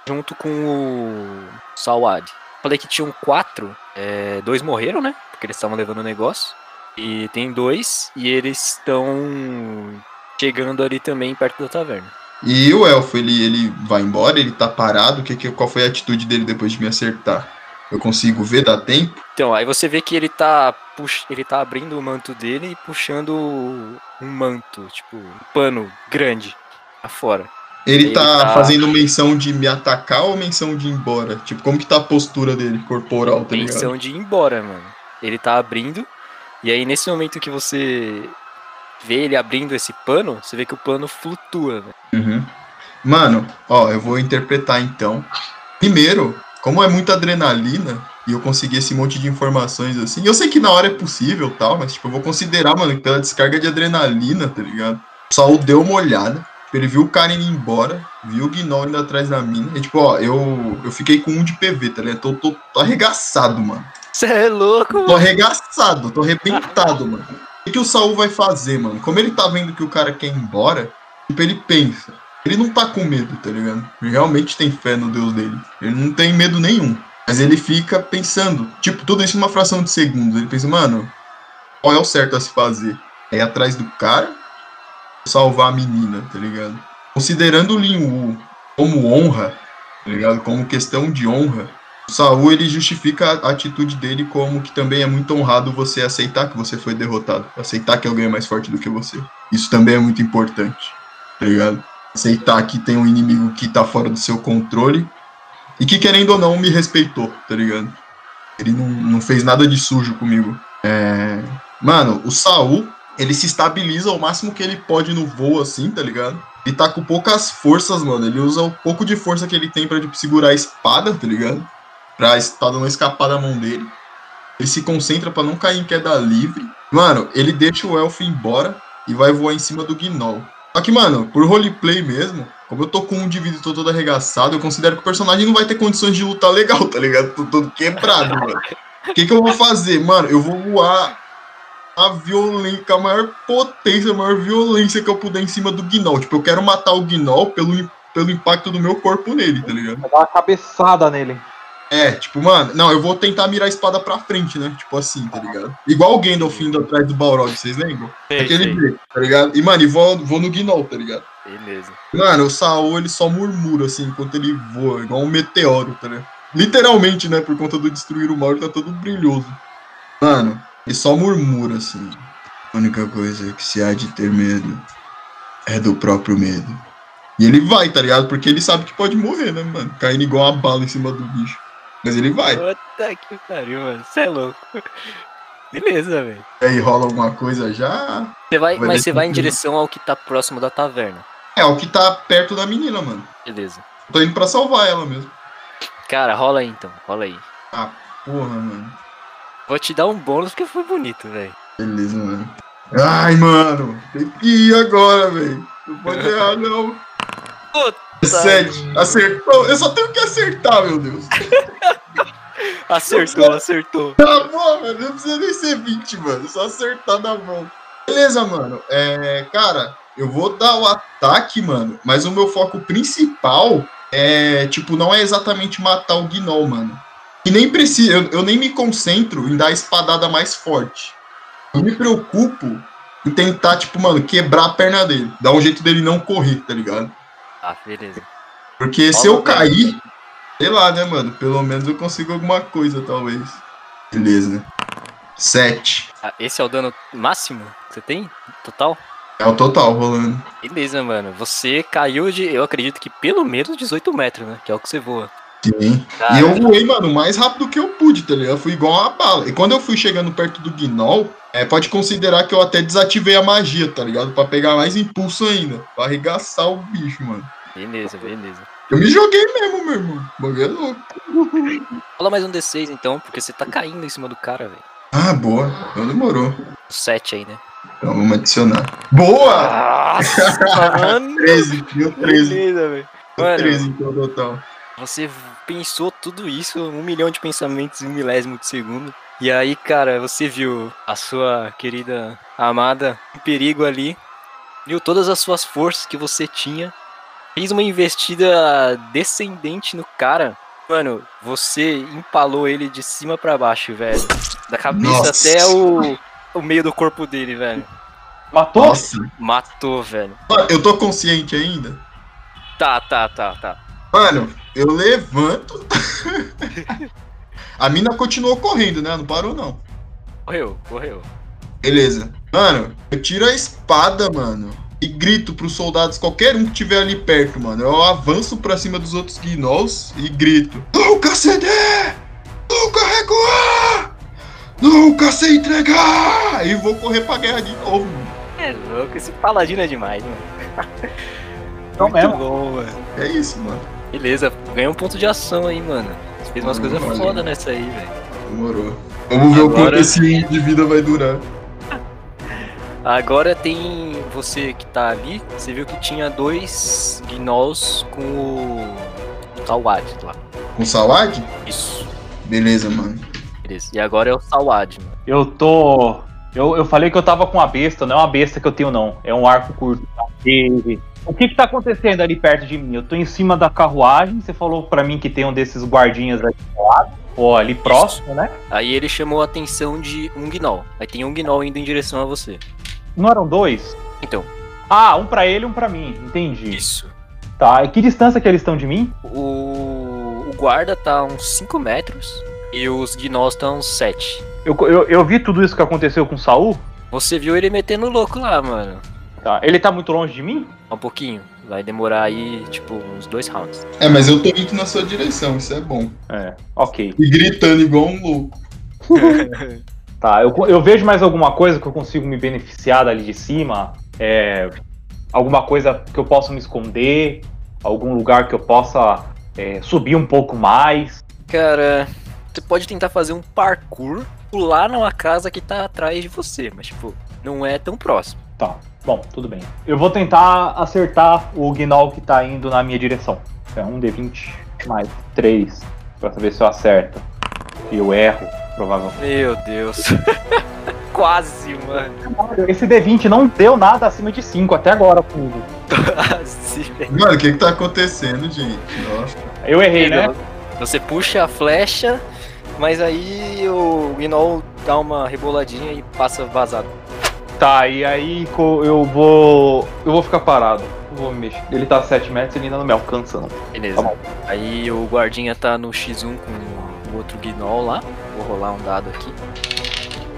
junto com o Salwad. Falei que tinham quatro, é, dois morreram, né? Porque eles estavam levando o negócio. E tem dois, e eles estão chegando ali também perto da taverna. E o elfo, ele, ele vai embora, ele tá parado? Que, que, qual foi a atitude dele depois de me acertar? Eu consigo ver, dá tempo? Então, aí você vê que ele tá, pux... ele tá abrindo o manto dele e puxando um manto, tipo, um pano grande afora. Ele, Ele tá, tá- fazendo menção de me atacar ou menção de ir embora? Tipo, como que tá a postura dele, corporal, tá ligado? Menção de ir embora, mano. Ele tá abrindo, e aí nesse momento que você vê ele abrindo esse pano, você vê que o pano flutua, velho. Uhum. Mano, ó, eu vou interpretar então. Primeiro, como é muita adrenalina e eu consegui esse monte de informações assim, eu sei que na hora é possível tal, mas tipo, eu vou considerar, mano, que pela descarga de adrenalina, tá ligado? O Saul deu uma olhada, ele viu o cara indo embora, viu o Gnoll indo atrás da mina, e tipo, ó, eu, eu fiquei com um de PV, tá ligado? Tô, tô, tô arregaçado, mano. Você é louco, Tô mano. arregaçado, tô arrebentado, mano. O que, o Saul vai fazer, mano? Como ele tá vendo que o cara quer ir embora, tipo, ele pensa. Ele não tá com medo, tá ligado? Ele realmente tem fé no Deus dele. Ele não tem medo nenhum. Mas ele fica pensando, tipo, tudo isso em uma fração de segundos. Ele pensa, mano, qual é o certo a se fazer? É ir atrás do cara salvar a menina, tá ligado? Considerando o Lin Wu como honra, tá ligado? Como questão de honra, Saul ele justifica a atitude dele como que também é muito honrado você aceitar que você foi derrotado, aceitar que alguém é mais forte do que você. Isso também é muito importante, tá ligado? Aceitar que tem um inimigo que tá fora do seu controle e que querendo ou não me respeitou, tá ligado? Ele não, não fez nada de sujo comigo. É... Mano, o Saul, ele se estabiliza ao máximo que ele pode no voo, assim, tá ligado? Ele tá com poucas forças, mano. Ele usa o pouco de força que ele tem pra tipo, segurar a espada, tá ligado? Pra espada não escapar da mão dele. Ele se concentra pra não cair em queda livre. Mano, ele deixa o elfo embora e vai voar em cima do Gnoll. Só que, mano, por roleplay mesmo, como eu tô com um indivíduo tô todo arregaçado, eu considero que o personagem não vai ter condições de lutar legal, tá ligado? Tô todo quebrado, mano. O que, que eu vou fazer? Mano, eu vou voar a violência, a maior potência, a maior violência que eu puder em cima do Gnoll. Tipo, eu quero matar o Gnoll pelo, pelo impacto do meu corpo nele, tá ligado? Vai dar uma cabeçada nele. É, tipo, mano, não, eu vou tentar mirar a espada pra frente, né? Tipo assim, tá ligado? Igual o Gandalf indo atrás do Balrog, vocês lembram? Sei, Aquele sei. jeito, tá ligado? E, mano, e vou, vou no Gnoll, tá ligado? Beleza. Mano, o Saul, ele só murmura, assim, enquanto ele voa, igual um meteoro, tá ligado? Literalmente, né? Por conta do destruir o mal, ele tá todo brilhoso. Mano, ele só murmura, assim. A única coisa que se há de ter medo é do próprio medo. E ele vai, tá ligado? Porque ele sabe que pode morrer, né, mano? Caindo igual uma bala em cima do bicho. Mas ele vai. Puta que pariu, mano. Você é louco. Beleza, velho. E aí rola alguma coisa já. Você vai, Vai mas você vai em direção ao que tá próximo da taverna. É, o que tá perto da menina, mano. Beleza. Tô indo pra salvar ela mesmo. Cara, rola aí então. Rola aí. Ah, porra, mano. Vou te dar um bônus porque foi bonito, velho. Beleza, mano. Ai, mano. Tem que ir agora, velho. Não pode errar, não. Puta. Sete. Acertou. Eu só tenho que acertar, meu Deus. Acertou, acertou. Tá bom, mano. Não precisa nem ser 20, mano. Só acertar na mão. Beleza, mano. É, cara, eu vou dar o ataque, mano. Mas o meu foco principal é, tipo, não é exatamente matar o Gnoll, mano. E nem precisa. Eu, eu nem me concentro em dar a espadada mais forte. Eu me preocupo em tentar, tipo, mano, quebrar a perna dele. Dar um jeito dele não correr, tá ligado? Ah, beleza. Porque se eu cair, sei lá, né, mano? Pelo menos eu consigo alguma coisa, talvez. Beleza. Sete. Ah, esse é o dano máximo que você tem? Total? É o total rolando. Beleza, mano. Você caiu de, eu acredito que pelo menos 18 metros, né? Que é o que você voa. Sim. E eu voei, mano, o mais rápido que eu pude, tá ligado? Eu fui igual uma bala. E quando eu fui chegando perto do Gnoll, é, pode considerar que eu até desativei a magia, tá ligado? Pra pegar mais impulso ainda. Pra arregaçar o bicho, mano. Beleza, beleza. Eu me joguei mesmo, meu irmão. O bagulho é louco. Rola mais um D6 então, porque você tá caindo em cima do cara, velho. Ah, boa. Então demorou. 7 aí, né? Então vamos adicionar. Boa! Nossa, mano. 13, deu 13. Beleza, velho. Deu Mano, 13 então total. Você pensou tudo isso, um milhão de pensamentos em um milésimo de segundo. E aí, cara, você viu a sua querida amada em perigo ali. Viu todas as suas forças que você tinha. Fez uma investida descendente no cara. Mano, você empalou ele de cima pra baixo, velho. Da cabeça Nossa. até o, o meio do corpo dele, velho. Matou? Nossa. Matou, velho. Eu tô consciente ainda? Tá, tá, tá, tá. Mano, eu levanto. A mina continuou correndo, né? Não parou, não. Correu, correu. Beleza. Mano, eu tiro a espada, mano. E grito pros soldados, qualquer um que tiver ali perto, mano. Eu avanço pra cima dos outros gnolls e grito: Nunca ceder! Nunca recuar! Nunca se entregar! E vou correr pra guerra de novo, mano. É louco, esse paladino é demais, mano. Muito mesmo. bom, mano. É isso, mano. Beleza, ganhou um ponto de ação aí, mano. Você fez umas Hum, coisas foda nessa aí, velho. Demorou. Vamos ver o Agora- quanto esse de vida vai durar. Agora tem você que tá ali. Você viu que tinha dois gnolls com o Salwad lá. Com Sawad? Isso, Beleza, mano. beleza. E agora é o Salwad, mano. Eu tô. Eu, eu falei que eu tava com uma besta, não é uma besta que eu tenho, não. É um arco curto. E o que que tá acontecendo ali perto de mim? Eu tô em cima da carruagem, você falou pra mim que tem um desses guardinhas ali do lado, ou ali próximo, né? Aí ele chamou a atenção de um gnoll. Aí tem um gnoll indo em direção a você. Não eram dois? Então, Ah, um pra ele e um pra mim, entendi. isso. Tá, e que distância que eles estão de mim? O, o guarda tá a uns 5 metros e os gnolls estão a uns 7. Eu, eu, eu vi tudo isso que aconteceu com o Saul. Você viu ele metendo louco lá, mano. Tá, ele tá muito longe de mim? Um pouquinho. Vai demorar aí, tipo, uns dois rounds. É, mas eu tô indo na sua direção, isso é bom. É, ok. E gritando igual um louco. Tá, eu, eu vejo mais alguma coisa que eu consigo me beneficiar dali de cima? É, alguma coisa que eu possa me esconder? Algum lugar que eu possa é, subir um pouco mais? Cara, você pode tentar fazer um parkour, pular numa casa que tá atrás de você, mas, tipo, não é tão próximo. Tá, bom, tudo bem. Eu vou tentar acertar o Gnol que tá indo na minha direção. É um D20 mais 3, pra saber se eu acerto. E eu erro, provavelmente. Meu Deus. Quase, mano. Esse D20 não deu nada acima de 5 até agora, velho. Mano, o que que tá acontecendo, gente? Nossa. Eu errei, né? Você puxa a flecha, mas aí o Gnol dá uma reboladinha e passa vazado. Tá, e aí eu vou. Eu vou ficar parado. Vou me mexer. Ele tá a 7 metros, ele ainda não me alcança, não. Beleza. Tá. Aí o guardinha tá no X1 com o outro Gnol lá. Vou rolar um dado aqui.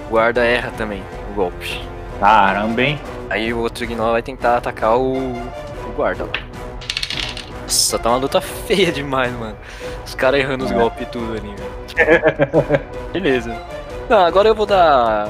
O guarda erra também o golpe. Caramba, hein? Aí o outro Gnol vai tentar atacar o, o guarda. lá. Nossa, tá uma luta feia demais, mano. Os caras errando os golpes e tudo ali, velho. Beleza. Não, agora eu vou dar,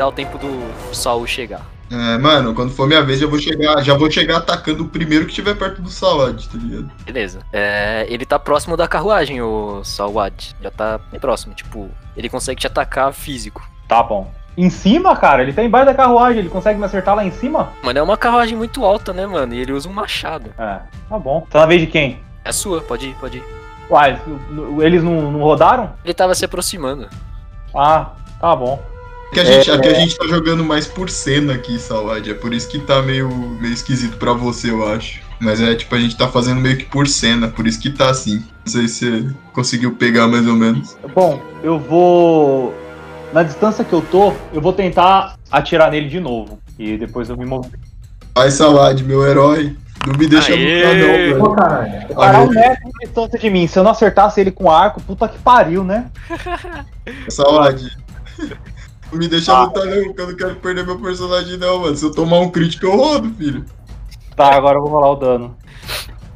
dar o tempo do Saul chegar. É, mano, quando for minha vez, já vou chegar, já vou chegar atacando o primeiro que estiver perto do Salad, tá ligado? Beleza. É, ele tá próximo da carruagem, o Salwad. Já tá próximo, tipo, ele consegue te atacar físico. Tá bom. Em cima, cara? Ele tá embaixo da carruagem, ele consegue me acertar lá em cima? Mano, é uma carruagem muito alta, né, mano? E ele usa um machado. É, tá bom. Tá na vez de quem? É sua, pode ir, pode ir. Uai, eles não, não rodaram? Ele tava se aproximando. Ah, tá bom. Que a gente, Aqui a gente tá jogando mais por cena aqui, Salad. É por isso que tá meio, meio esquisito pra você, eu acho. Mas é tipo, a gente tá fazendo meio que por cena, por isso que tá assim. Não sei se você conseguiu pegar mais ou menos. Bom, eu vou. Na distância que eu tô, eu vou tentar atirar nele de novo. E depois eu me movo. Vai, Salad, meu herói. Não me deixa Aê! lutar, não, velho. Pô, caralho. O cara é um metro de distância de mim. Se eu não acertasse ele com arco, puta que pariu, né? Salad. Não me deixa Ah. lutar, não, porque eu não quero perder meu personagem, não, mano. Se eu tomar um crítico, eu rodo, filho. Tá, agora eu vou rolar o dano.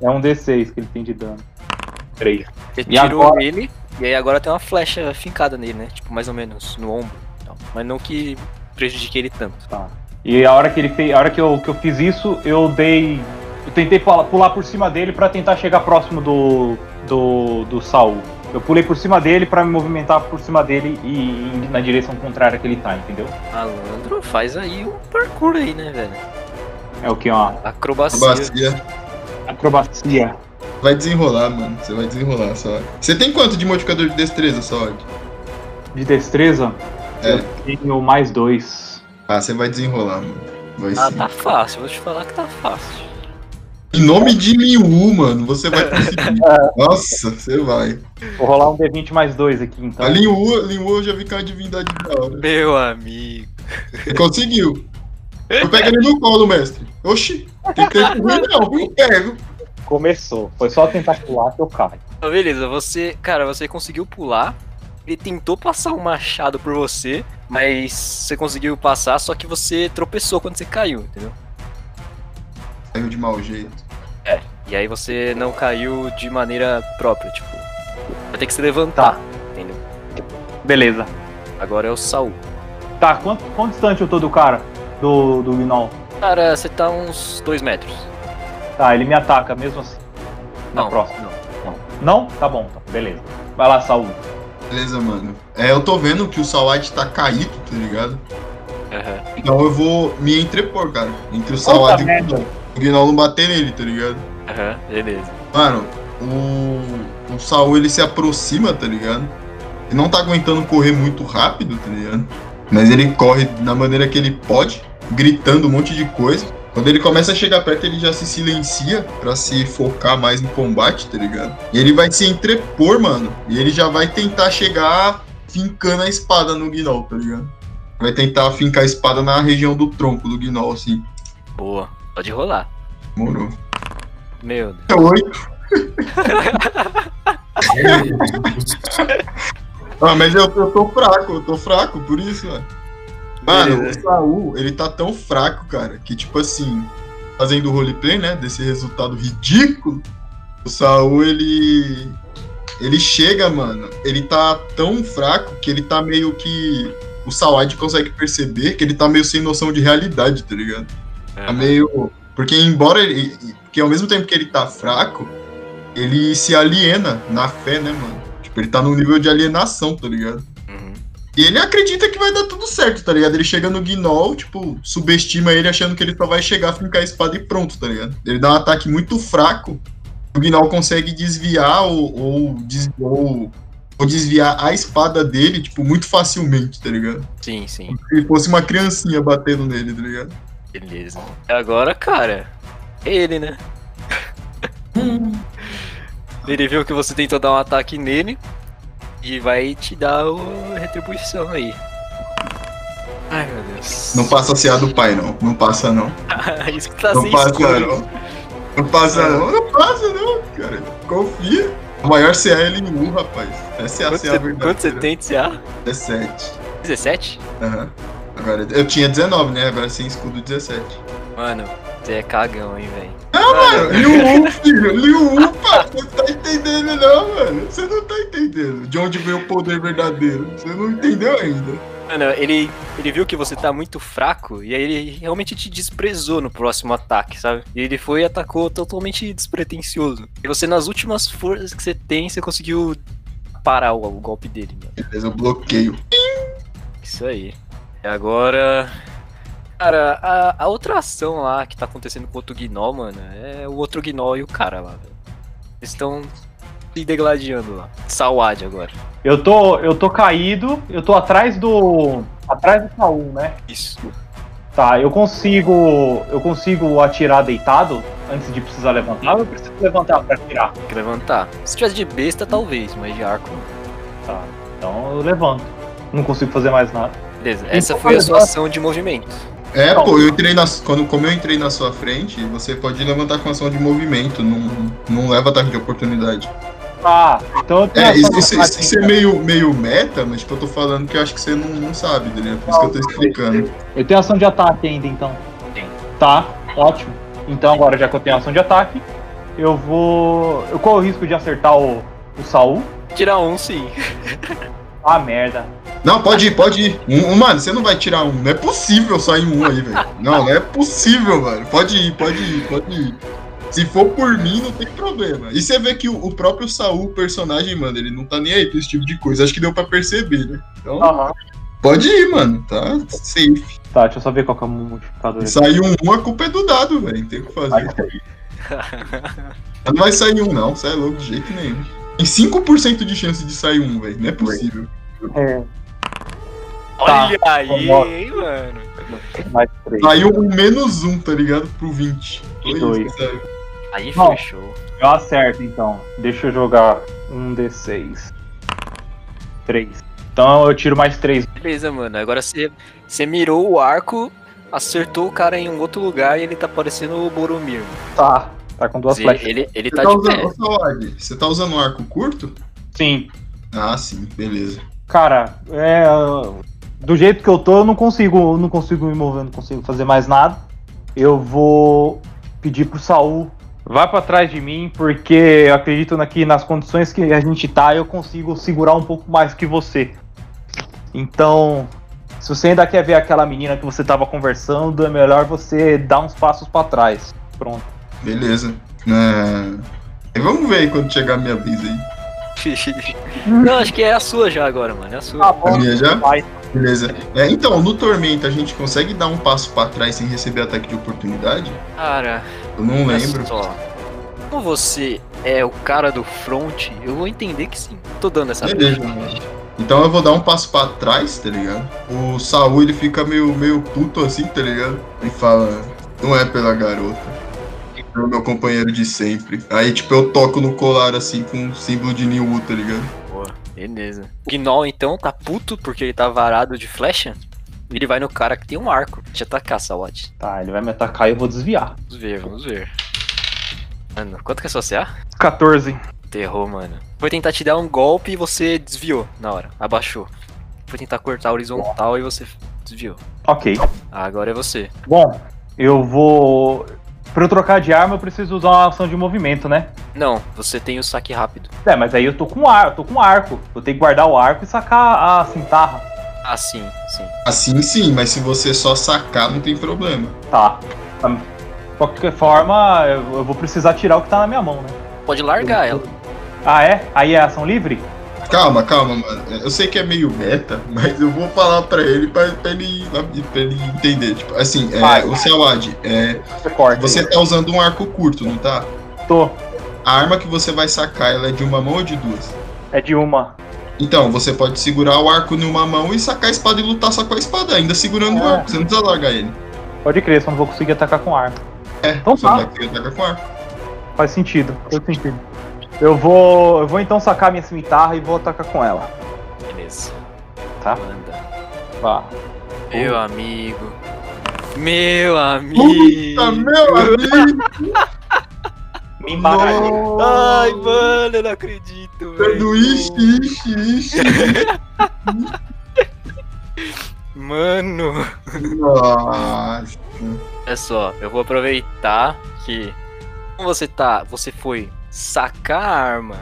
É um D6 que ele tem de dano. 3. Você E tirou agora? ele, e aí agora tem uma flecha fincada nele, né? Tipo, mais ou menos, no ombro. e tal. Mas não que prejudique ele tanto. Tá. E a hora que ele fez, a hora que eu, que eu fiz isso, eu dei. Eu tentei pula- pular por cima dele pra tentar chegar próximo do. do. do Saul. Eu pulei por cima dele pra me movimentar por cima dele e ir na direção contrária que ele tá, entendeu? Malandro, faz aí um parkour aí, né, velho? É o que? Ó. Acrobacia. Bacia. Acrobacia. Vai desenrolar, mano. Você vai desenrolar, só. Você tem quanto de modificador de destreza, Salad? De destreza, É. eu tenho mais dois. Ah, você vai desenrolar, mano. Vai Ah, sim. tá fácil, vou te falar que tá fácil. Em nome de Liu, mano, você vai conseguir. Nossa, você vai. Vou rolar um D20 mais dois aqui, então. A Liu, Liu eu já vi que é uma divindade da hora. Meu amigo. Você conseguiu. Eu pego ele no colo, mestre. Oxi, tem que ter correr não, eu pego. Começou. Foi só tentar pular que eu caio. Então, beleza, você, cara, você conseguiu pular. Ele tentou passar um machado por você, mas você conseguiu passar, só que você tropeçou quando você caiu, entendeu? Saiu de mau jeito. E aí você não caiu de maneira própria, tipo, vai ter que se levantar, entendeu? Beleza. Agora é o Saul. Tá, quanto, quão distante eu tô do cara? Do, do Gnol? Cara, você tá uns dois metros. Tá, ele me ataca mesmo assim. Na Não, próxima. não. Não? Tá bom, então. Beleza. Vai lá, Saul. Beleza, mano. É, eu tô vendo que o Salad tá caído, tá ligado? Aham. Então eu vou me entrepor, cara. Entre o Salad e o. Gnol. O não bater nele, tá ligado? Aham, beleza. Mano, o, o Saul ele se aproxima, tá ligado? Ele não tá aguentando correr muito rápido, tá ligado? Mas ele corre da maneira que ele pode, gritando um monte de coisa. Quando ele começa a chegar perto, ele já se silencia pra se focar mais no combate, tá ligado? E ele vai se entrepor, mano. E ele já vai tentar chegar fincando a espada no Gnol, tá ligado? Vai tentar fincar a espada na região do tronco do Gnol, assim. Boa. Pode rolar. Morou. Meu Deus. É oito. Ah, mas eu, eu tô fraco, eu tô fraco, por isso, mano. Mano, Beleza. o Saul, ele tá tão fraco, cara, que tipo assim, fazendo o roleplay, né? Desse resultado ridículo. O Saul, ele. Ele chega, mano. Ele tá tão fraco que ele tá meio que. O Sawad consegue perceber que ele tá meio sem noção de realidade, tá ligado? Tá meio. Porque embora ele. Porque ao mesmo tempo que ele tá fraco, ele se aliena na fé, né, mano? Tipo, ele tá num nível de alienação, tá ligado? Uhum. E ele acredita que vai dar tudo certo, tá ligado? Ele chega no Gnoll, tipo, subestima ele achando que ele só vai chegar, fincar a espada e pronto, tá ligado? Ele dá um ataque muito fraco, o Gnoll consegue desviar ou, ou, ou- ou desviar a espada dele, tipo, muito facilmente, tá ligado? Sim, sim. Se fosse uma criancinha batendo nele, tá ligado? Beleza. Agora, cara, é ele, né? Ele viu que você tentou dar um ataque nele e vai te dar o retribuição aí. Ai, meu Deus. Não passa a CA do pai, não. Não passa, não. Isso que tá Não sem passa, escudo. não. Não passa, não. Não passa, não, cara. Confia. O maior CA é LNU, rapaz. Essa é a Quanto CA você, verdadeira. quanto você tem de CA? 17. 17? Aham. Agora, eu tinha 19, né? Agora sem escudo 17. Mano, você é cagão, hein, velho. Mano, Liu Wu, filho. Liu Wu, pá. Você não tá entendendo, não, mano. Você não tá entendendo de onde veio o poder verdadeiro. Você não entendeu ainda. Mano, ele, ele viu que você tá muito fraco e aí ele realmente te desprezou no próximo ataque, sabe? E ele foi e atacou totalmente despretensioso. E você, nas últimas forças que você tem, você conseguiu parar o, o golpe dele, mano. Beleza, eu bloqueio. Isso aí. E agora. Cara, a, a outra ação lá que tá acontecendo com o outro Gnoll, mano, é o outro Gnoll e o cara lá, velho. Eles estão se degladiando lá. Sawad agora. Eu tô, eu tô caído, eu tô atrás do. Atrás do Saul, né? Isso. Tá, eu consigo. Eu consigo atirar deitado antes de precisar levantar ou eu preciso levantar pra atirar? Tem que levantar. Se tivesse de besta, talvez, mas de arco. não. Tá. Então eu levanto. Não consigo fazer mais nada. Beleza, essa foi a sua ação de movimento. É, pô, eu entrei na. Quando, como eu entrei na sua frente, você pode levantar com ação de movimento, não, não leva ataque de oportunidade. Ah, então eu tenho É, ação isso, de isso, isso é então. meio, meio meta, mas tipo, eu tô falando que eu acho que você não, não sabe, entendeu? Por isso que eu tô explicando. Eu tenho ação de ataque ainda, então. Tem. Tá, ótimo. Então agora já que eu tenho ação de ataque, eu vou. Eu corro o risco de acertar o, o Saul. Tirar um, sim. Ah, merda. Não, pode ir, pode ir. Um, um, mano, você não vai tirar um. Não é possível sair um aí, velho. Não, não é possível, mano. Pode ir, pode ir, pode ir. Se for por mim, não tem problema. E você vê que o, o próprio Saul, o personagem, mano, ele não tá nem aí pra esse tipo de coisa. Acho que deu pra perceber, né? Então, Aham. pode ir, mano. Tá safe. Tá, deixa eu só ver qual que é o. Se sair um, um, a culpa é do dado, velho. Não tem o que fazer. Não vai sair um, não. Sai louco de jeito nenhum. Tem 5% de chance de sair um, velho. Não é possível. É, Olha aí, Vamos. hein, mano. mais três. Saiu um menos um, tá ligado? Pro 20. Foi isso Dois. Aí foi show. Eu acerto então. Deixa eu jogar um D6. 3. Então eu tiro mais 3. Beleza, mano. Agora você, você mirou o arco, acertou o cara em um outro lugar e ele tá parecendo o Boromir. Tá. Tá com duas Você- flechas. ele, ele Você tá tá, de usando, pé. Salad, você tá usando um arco curto? Sim. Ah, sim, beleza. Cara, é. Do jeito que eu tô, eu não consigo, não consigo me mover, não consigo fazer mais nada. Eu vou pedir pro Saul. Vai pra trás de mim, porque eu acredito aqui nas condições que a gente tá, eu consigo segurar um pouco mais que você. Então, se você ainda quer ver aquela menina que você tava conversando, é melhor você dar uns passos pra trás. Pronto. Beleza. É... Vamos ver aí quando chegar a minha vez aí. Não, acho que é a sua já agora, mano. É a sua. Bom. A minha já? Vai. Beleza. É, então, no Tormenta a gente consegue dar um passo pra trás sem receber ataque de oportunidade? Cara, Eu não lembro. só. Como você é o cara do front, eu vou entender que sim. Tô dando essa Beleza. Então eu vou dar um passo pra trás, tá ligado? O Saul ele fica meio, meio puto assim, tá ligado? E fala, não é pela garota. É o meu companheiro de sempre. Aí, tipo, eu toco no colar assim com o símbolo de New tá ligado? Boa, beleza. O Gnoll, então, tá puto porque ele tá varado de flecha. Ele vai no cara que tem um arco. Deixa eu atacar, Sawad. Tá, ele vai me atacar e eu vou desviar. Vamos ver, vamos ver. Mano, quanto que é sua CA? 14. Terror, mano. Foi tentar te dar um golpe e você desviou na hora. Abaixou. Foi tentar cortar a horizontal e você desviou. Ok. Ah, agora é você. Bom, eu vou. Pra eu trocar de arma, eu preciso usar uma ação de movimento, né? Não, você tem o saque rápido. É, mas aí eu tô com ar, eu tô com arco. Eu tenho que guardar o arco e sacar a cintarra. Ah, sim, sim. Assim sim, mas se você só sacar, não tem problema. Tá. De qualquer forma, eu eu vou precisar tirar o que tá na minha mão, né? Pode largar ela. Ah, é? Aí é ação livre? Calma, calma, mano. Eu sei que é meio meta, mas eu vou falar pra ele pra, pra ele, pra ele entender. Tipo, assim, é, Vai. o Sawad, é, Você você tá usando um arco curto, não tá? Tô. A arma que você vai sacar, ela é de uma mão ou de duas? É de uma. Então, você pode segurar o arco numa mão e sacar a espada e lutar só com a espada, ainda segurando o É. arco. Você não precisa largar ele. Pode crer, só não vou conseguir atacar com arma. É, Então só tá. vai conseguir atacar com arco. Faz sentido, faz sentido. Eu vou. Eu vou então sacar minha cimitarra e vou atacar com ela. Beleza. Tá? Manda. Vá. Meu amigo. Meu Puta, amigo. meu amigo! Me mata. Ai, mano, eu não acredito, Dando velho. ixi, ixi, ixi. Mano. Nossa. Olha só, eu vou aproveitar que como você tá, você foi sacar a arma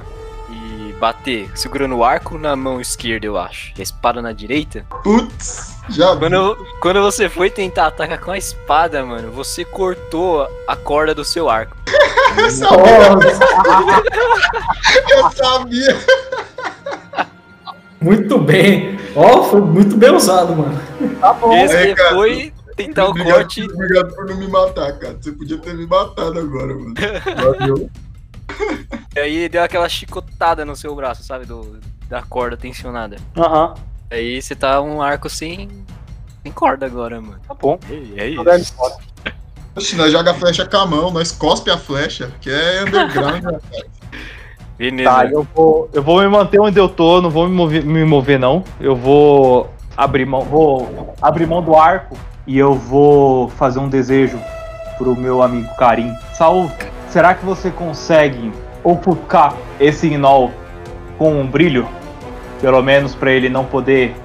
e bater segurando o arco na mão esquerda, eu acho, e a espada na direita. Putz, já. Quando, quando você foi tentar atacar com a espada, mano, você cortou a corda do seu arco. Eu sabia, eu sabia. muito bem. Ó, foi muito bem usado, mano. Tá bom. Esse é, cara. foi tentar o Obrigado, corte. obrigado por não me matar, cara. Você podia ter me matado agora, mano. Valeu. E aí deu aquela chicotada no seu braço, sabe? Do, da corda tensionada. Aham. Aí você tá um arco sem, sem corda agora, mano. Tá bom. É, é isso. Oxe, nós joga a flecha com a mão, nós cospe a flecha, que é underground, né. Beleza. Tá, eu vou, eu vou me manter onde eu tô, não vou me mover, me mover não. Eu vou abrir mão, vou abrir mão do arco e eu vou fazer um desejo pro meu amigo Karim. Saul, será que você consegue ofuscar esse Gnol com um brilho? Pelo menos pra ele não poder.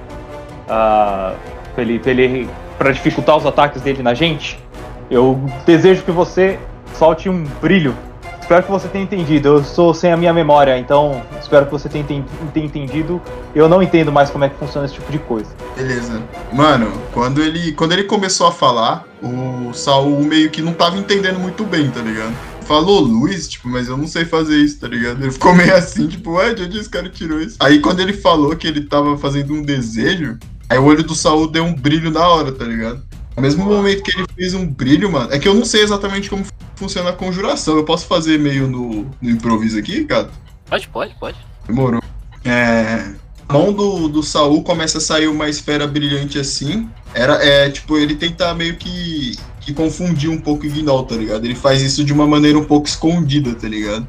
ah, pra ele, pra ele. pra dificultar os ataques dele na gente? Eu desejo que você solte um brilho Espero que você tenha entendido. Eu sou sem a minha memória, então espero que você tenha entendido. Eu não entendo mais como é que funciona esse tipo de coisa. Beleza. Mano, quando ele, quando ele começou a falar, o Saul meio que não tava entendendo muito bem, tá ligado? Falou luz, tipo, mas eu não sei fazer isso, tá ligado? Ele ficou meio assim, tipo, ué, de onde esse cara tirou isso? Aí quando ele falou que ele tava fazendo um desejo, aí o olho do Saul deu um brilho na hora, tá ligado? No mesmo momento que ele fez um brilho, mano, é que eu não sei exatamente como funciona a conjuração. Eu posso fazer meio no, no improviso aqui, cara? Pode, pode, pode. Demorou. É. A mão do, do Saul começa a sair uma esfera brilhante assim. Era, é, tipo, ele tenta meio que, que confundir um pouco o Gnol, tá ligado? Ele faz isso de uma maneira um pouco escondida, tá ligado?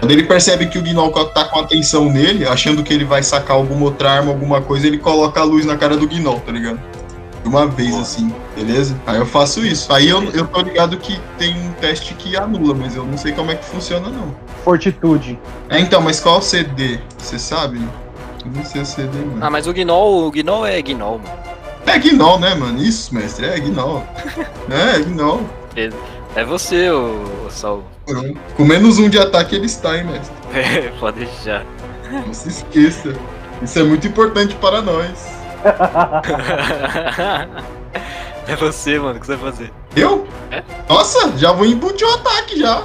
Quando ele percebe que o Gnol tá com atenção nele, achando que ele vai sacar alguma outra arma, alguma coisa, ele coloca a luz na cara do Gnol, tá ligado? De uma vez, Boa. assim, beleza? Aí eu faço isso. Aí eu, eu tô ligado que tem um teste que anula, mas eu não sei como é que funciona, não. Fortitude. É, então, mas qual CD? Você sabe? Eu não sei o CD, mano. Ah, mas o Gnol, o Gnol é Gnol, mano. É Gnol, né, mano? Isso, mestre, é Gnol. é, Gnol. É você, o, o Saul. Com menos um de ataque ele está, hein, mestre? É, pode deixar. Não se esqueça. Isso é muito importante para nós. é você, mano, o que você vai fazer? Eu? É? Nossa, já vou embutir o ataque já.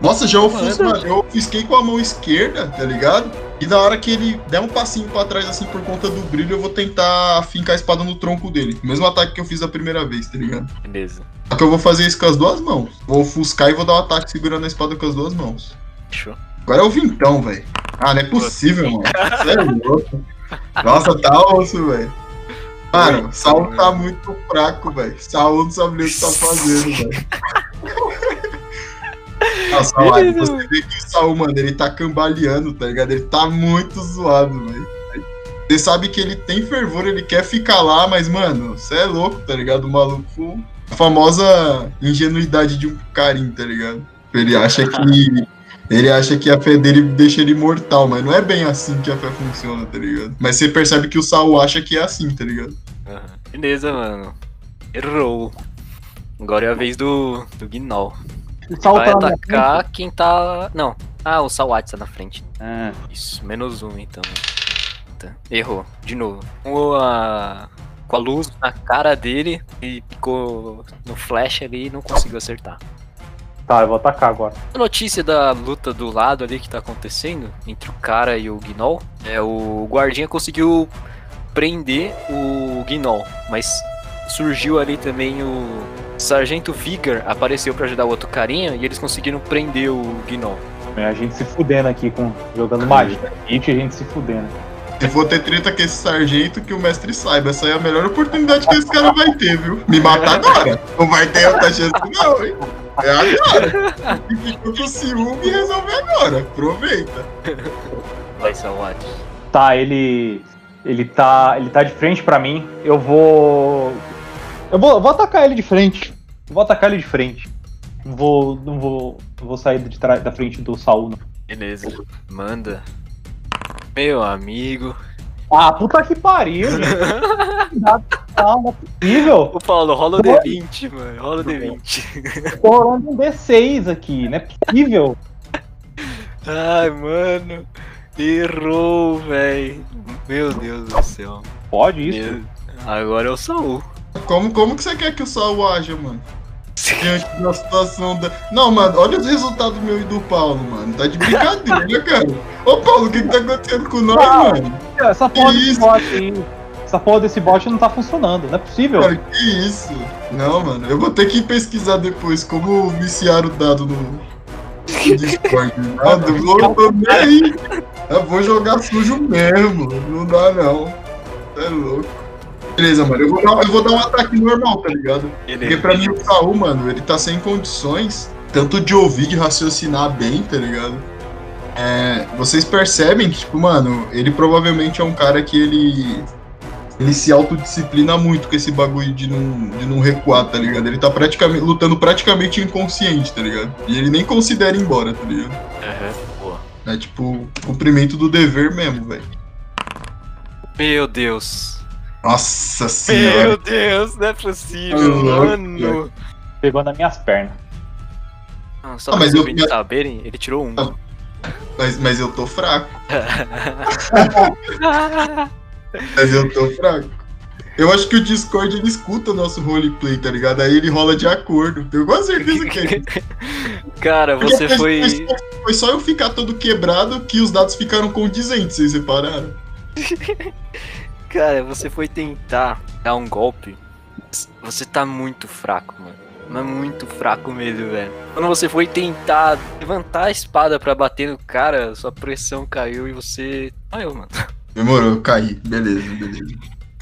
Nossa, já. Eu ofusquei com a mão esquerda, tá ligado? E na hora que ele der um passinho pra trás, assim, por conta do brilho, eu vou tentar fincar a espada no tronco dele. Mesmo ataque que eu fiz a primeira vez, tá ligado? Beleza. Só que eu vou fazer isso com as duas mãos. Vou ofuscar e vou dar um ataque segurando a espada com as duas mãos. Fechou. Agora é o vintão, velho. Ah, não é possível, mano. Você é louco. Nossa, tá osso, velho. Mano, Saul tá muito fraco, velho. Saul não sabe nem o que tá fazendo, velho. Nossa, Saul, você vê que o Saul, mano, ele tá cambaleando, tá ligado? Ele tá muito zoado, velho. Você sabe que ele tem fervor, ele quer ficar lá, mas, mano, você é louco, tá ligado? O maluco. A famosa ingenuidade de um carinho, tá ligado? Ele acha que. Ele acha que a fé dele deixa ele imortal, mas não é bem assim que a fé funciona, tá ligado? Mas você percebe que o Saul acha que é assim, tá ligado? Beleza, mano. Errou. Agora é a vez do, do Gnol. O Saul Vai tá atacar quem tá. Não. Ah, o Sawat tá na frente. É. Isso, menos um então. Errou, de novo. Com a, com a luz na cara dele e ficou no flash ali e não conseguiu acertar. Tá, eu vou atacar agora. A notícia da luta do lado ali que tá acontecendo entre o cara e o Gnol é o guardinha conseguiu prender o Gnol, mas surgiu ali também o Sargento Vigor apareceu pra ajudar o outro carinha e eles conseguiram prender o Gnol. É, a gente se fudendo aqui, com, jogando magia. It e a gente se fudendo. Se for ter treta com esse sargento, que o mestre saiba. Essa é a melhor oportunidade que esse cara vai ter, viu? Me matar agora. Não vai ter outra chance, não, hein? É agora. E ficou com ciúme e resolve agora. Aproveita. Vai, Sawat. Tá, ele. Ele tá. Ele tá de frente pra mim. Eu vou. Eu vou, vou atacar ele de frente. Eu vou atacar ele de frente. Não vou. Não vou. Não vou sair de trás da frente do Saul, não. Beleza, manda. Meu amigo. Ah, puta que pariu, gente. É possível. Ô Paulo, rola o D20, mano. Rola o D20. Tô rolando um D6 aqui, não é possível. Ai, mano. Errou, velho. Meu Deus do céu. Pode isso? Meu- Agora é o Saul. Como, como que você quer que o Saul haja, mano? Diante da situação da. Não, mano, olha os resultados meu e do Paulo, mano. Tá de brincadeira, cara. Ô, Paulo, o que, que tá acontecendo com nós, Ah, mano? Essa porra Que desse isso? bot aí. Essa porra desse bot não tá funcionando, não é possível. Cara, que isso? Não, mano, eu vou ter que pesquisar depois como viciar o dado no, Discord. Nada, eu vou, eu tô nem aí. Eu vou jogar sujo mesmo. Não dá, não. É louco. Beleza, mano, eu vou, dar, eu vou dar um ataque normal, tá ligado? Porque pra mim o Saul, mano, ele tá sem condições, tanto de ouvir, de raciocinar bem, tá ligado? É, vocês percebem que, tipo, mano, ele provavelmente é um cara que ele. Ele se autodisciplina muito com esse bagulho de não, de não recuar, tá ligado? Ele tá praticamente lutando praticamente inconsciente, tá ligado? E ele nem considera ir embora, tá ligado? Aham, boa. É tipo, cumprimento do dever mesmo, velho. Meu Deus. Nossa senhora. Meu Deus, não é possível, mano. Pegou nas minhas pernas. Não, só Ah, pra mas eu- ouvintes saberem, ele tirou um. Ah. Mas, mas eu tô fraco. Mas eu tô fraco. Eu acho que o Discord ele escuta o nosso roleplay, tá ligado? Aí ele rola de acordo. Tenho quase certeza que é. Cara, você Porque. Foi, foi só eu ficar todo quebrado que os dados ficaram condizentes, vocês repararam? Cara, você foi tentar dar um golpe. Você tá muito fraco, mano. Mas muito fraco mesmo, velho. Quando você foi tentar levantar a espada pra bater no cara, sua pressão caiu e você. Caiu, mano. Demorou, eu caí. Beleza, beleza.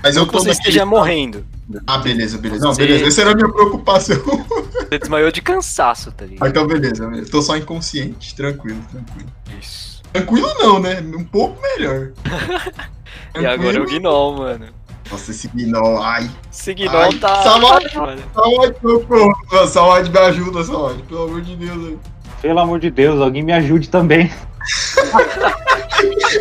Mas Não eu tô você esteja morrendo. Ah, beleza, beleza. Não, Você- beleza. Essa era a minha preocupação. Você desmaiou de cansaço, tá Ah, ligado? então beleza, beleza. Tô só inconsciente. Tranquilo, tranquilo. Isso. Tranquilo não, né? Um pouco melhor. E agora é o. Gnol, mano. Nossa, esse Gnol, ai. Esse Gnol Ai, tá. saúde. mano. Saúde. Nossa, Saúde, me ajuda, Saúde. Pelo amor de Deus. aí. Pelo amor de Deus, alguém me ajude também.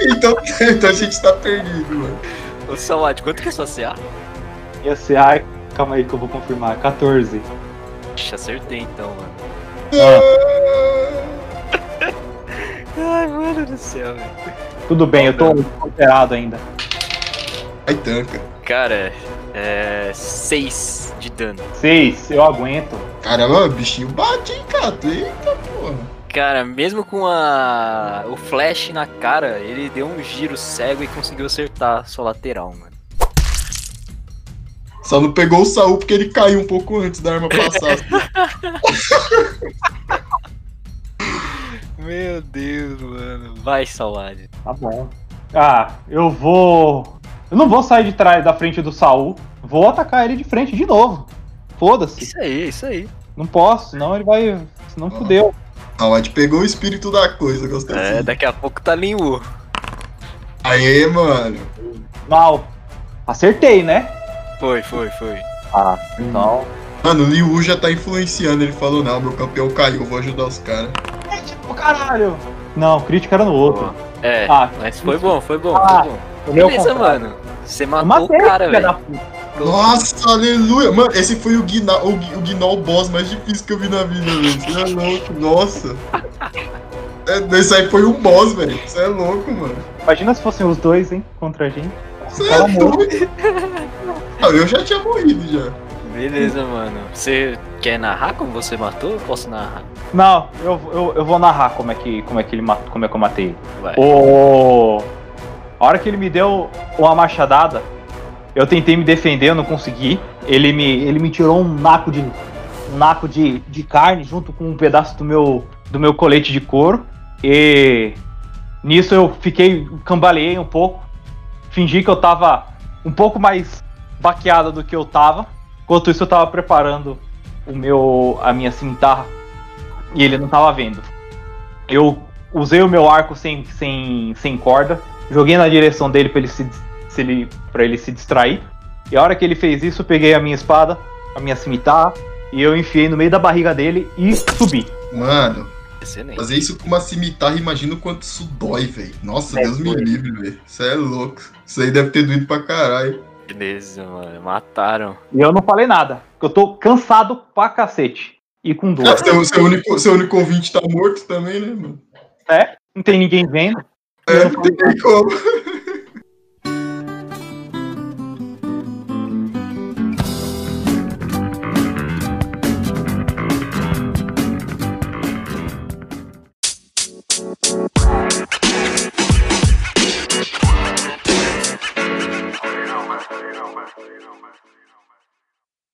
Então, então a gente tá perdido, mano. Ô, Salad, quanto que é sua CA? Ia ser, ai, calma aí que eu vou confirmar. 14. Ixi, acertei então, mano. Ah. Ai, mano do céu, velho. Tudo bem, eu tô alterado ainda. Ai, tanca. Cara, é. 6 de dano. 6, eu aguento. Caramba, o bichinho bate, hein, Cato? Eita, porra. Cara, mesmo com a. o flash na cara, ele deu um giro cego e conseguiu acertar a sua lateral, mano. Só não pegou o Saul porque ele caiu um pouco antes da arma passar. Meu Deus, mano. Vai, Salad. Tá bom. Ah, eu vou. Eu não vou sair de trás da frente do Saul. Vou atacar ele de frente de novo. Foda-se. Isso aí, isso aí. Não posso, senão ele vai. Senão Ah. fudeu. Pegou o espírito da coisa, gostei. É, daqui a pouco tá Linwu. Aê, mano. Mal. Acertei, né? Foi, foi, foi. Ah, não. Mano, o Liu já tá influenciando. Ele falou: Não, meu campeão caiu, eu vou ajudar os caras. Ô caralho! Não, crítica era no outro. É, Ah, mas foi bom, foi bom, Ah, foi bom. O meu Beleza, contrário. mano. Você matou o matei, cara, filha da velho. Nossa, aleluia! Mano, esse foi o Guinal, o, o Guinal boss mais difícil que eu vi na vida, velho. Você é louco, nossa. É, esse aí foi um boss, velho. Você é louco, mano. Imagina se fossem os dois, hein, contra a gente. Você é doido. Ah, eu já tinha morrido já. Beleza, mano. Você quer narrar como você matou? Eu posso narrar. Não, eu, eu, eu vou narrar como é que, como é que ele como é que eu matei ele. Vai. O... A hora que ele me deu uma machadada, eu tentei me defender, eu não consegui. Ele me, ele me tirou um naco de um naco de, de carne junto com um pedaço do meu, do meu colete de couro. E nisso eu fiquei, cambaleei um pouco. Fingi que eu tava um pouco mais baqueado do que eu tava. Enquanto isso eu tava preparando o meu, a minha cimitarra e ele não tava vendo. Eu usei o meu arco sem, sem, sem corda, joguei na direção dele pra ele se, se ele, pra ele se distrair. E a hora que ele fez isso, eu peguei a minha espada, a minha cimitarra, e eu enfiei no meio da barriga dele e subi. Mano, Excelente. fazer isso com uma cimitarra, imagina o quanto isso dói, velho. Nossa, É, Deus me livre, velho. Você é louco. Isso aí deve ter doído pra caralho. Beleza, mano. Mataram. E eu não falei nada, porque eu tô cansado pra cacete. E com dor. Ah, seu, seu, único, seu único ouvinte tá morto também, né, mano? É, não tem ninguém vendo. É, não tem como.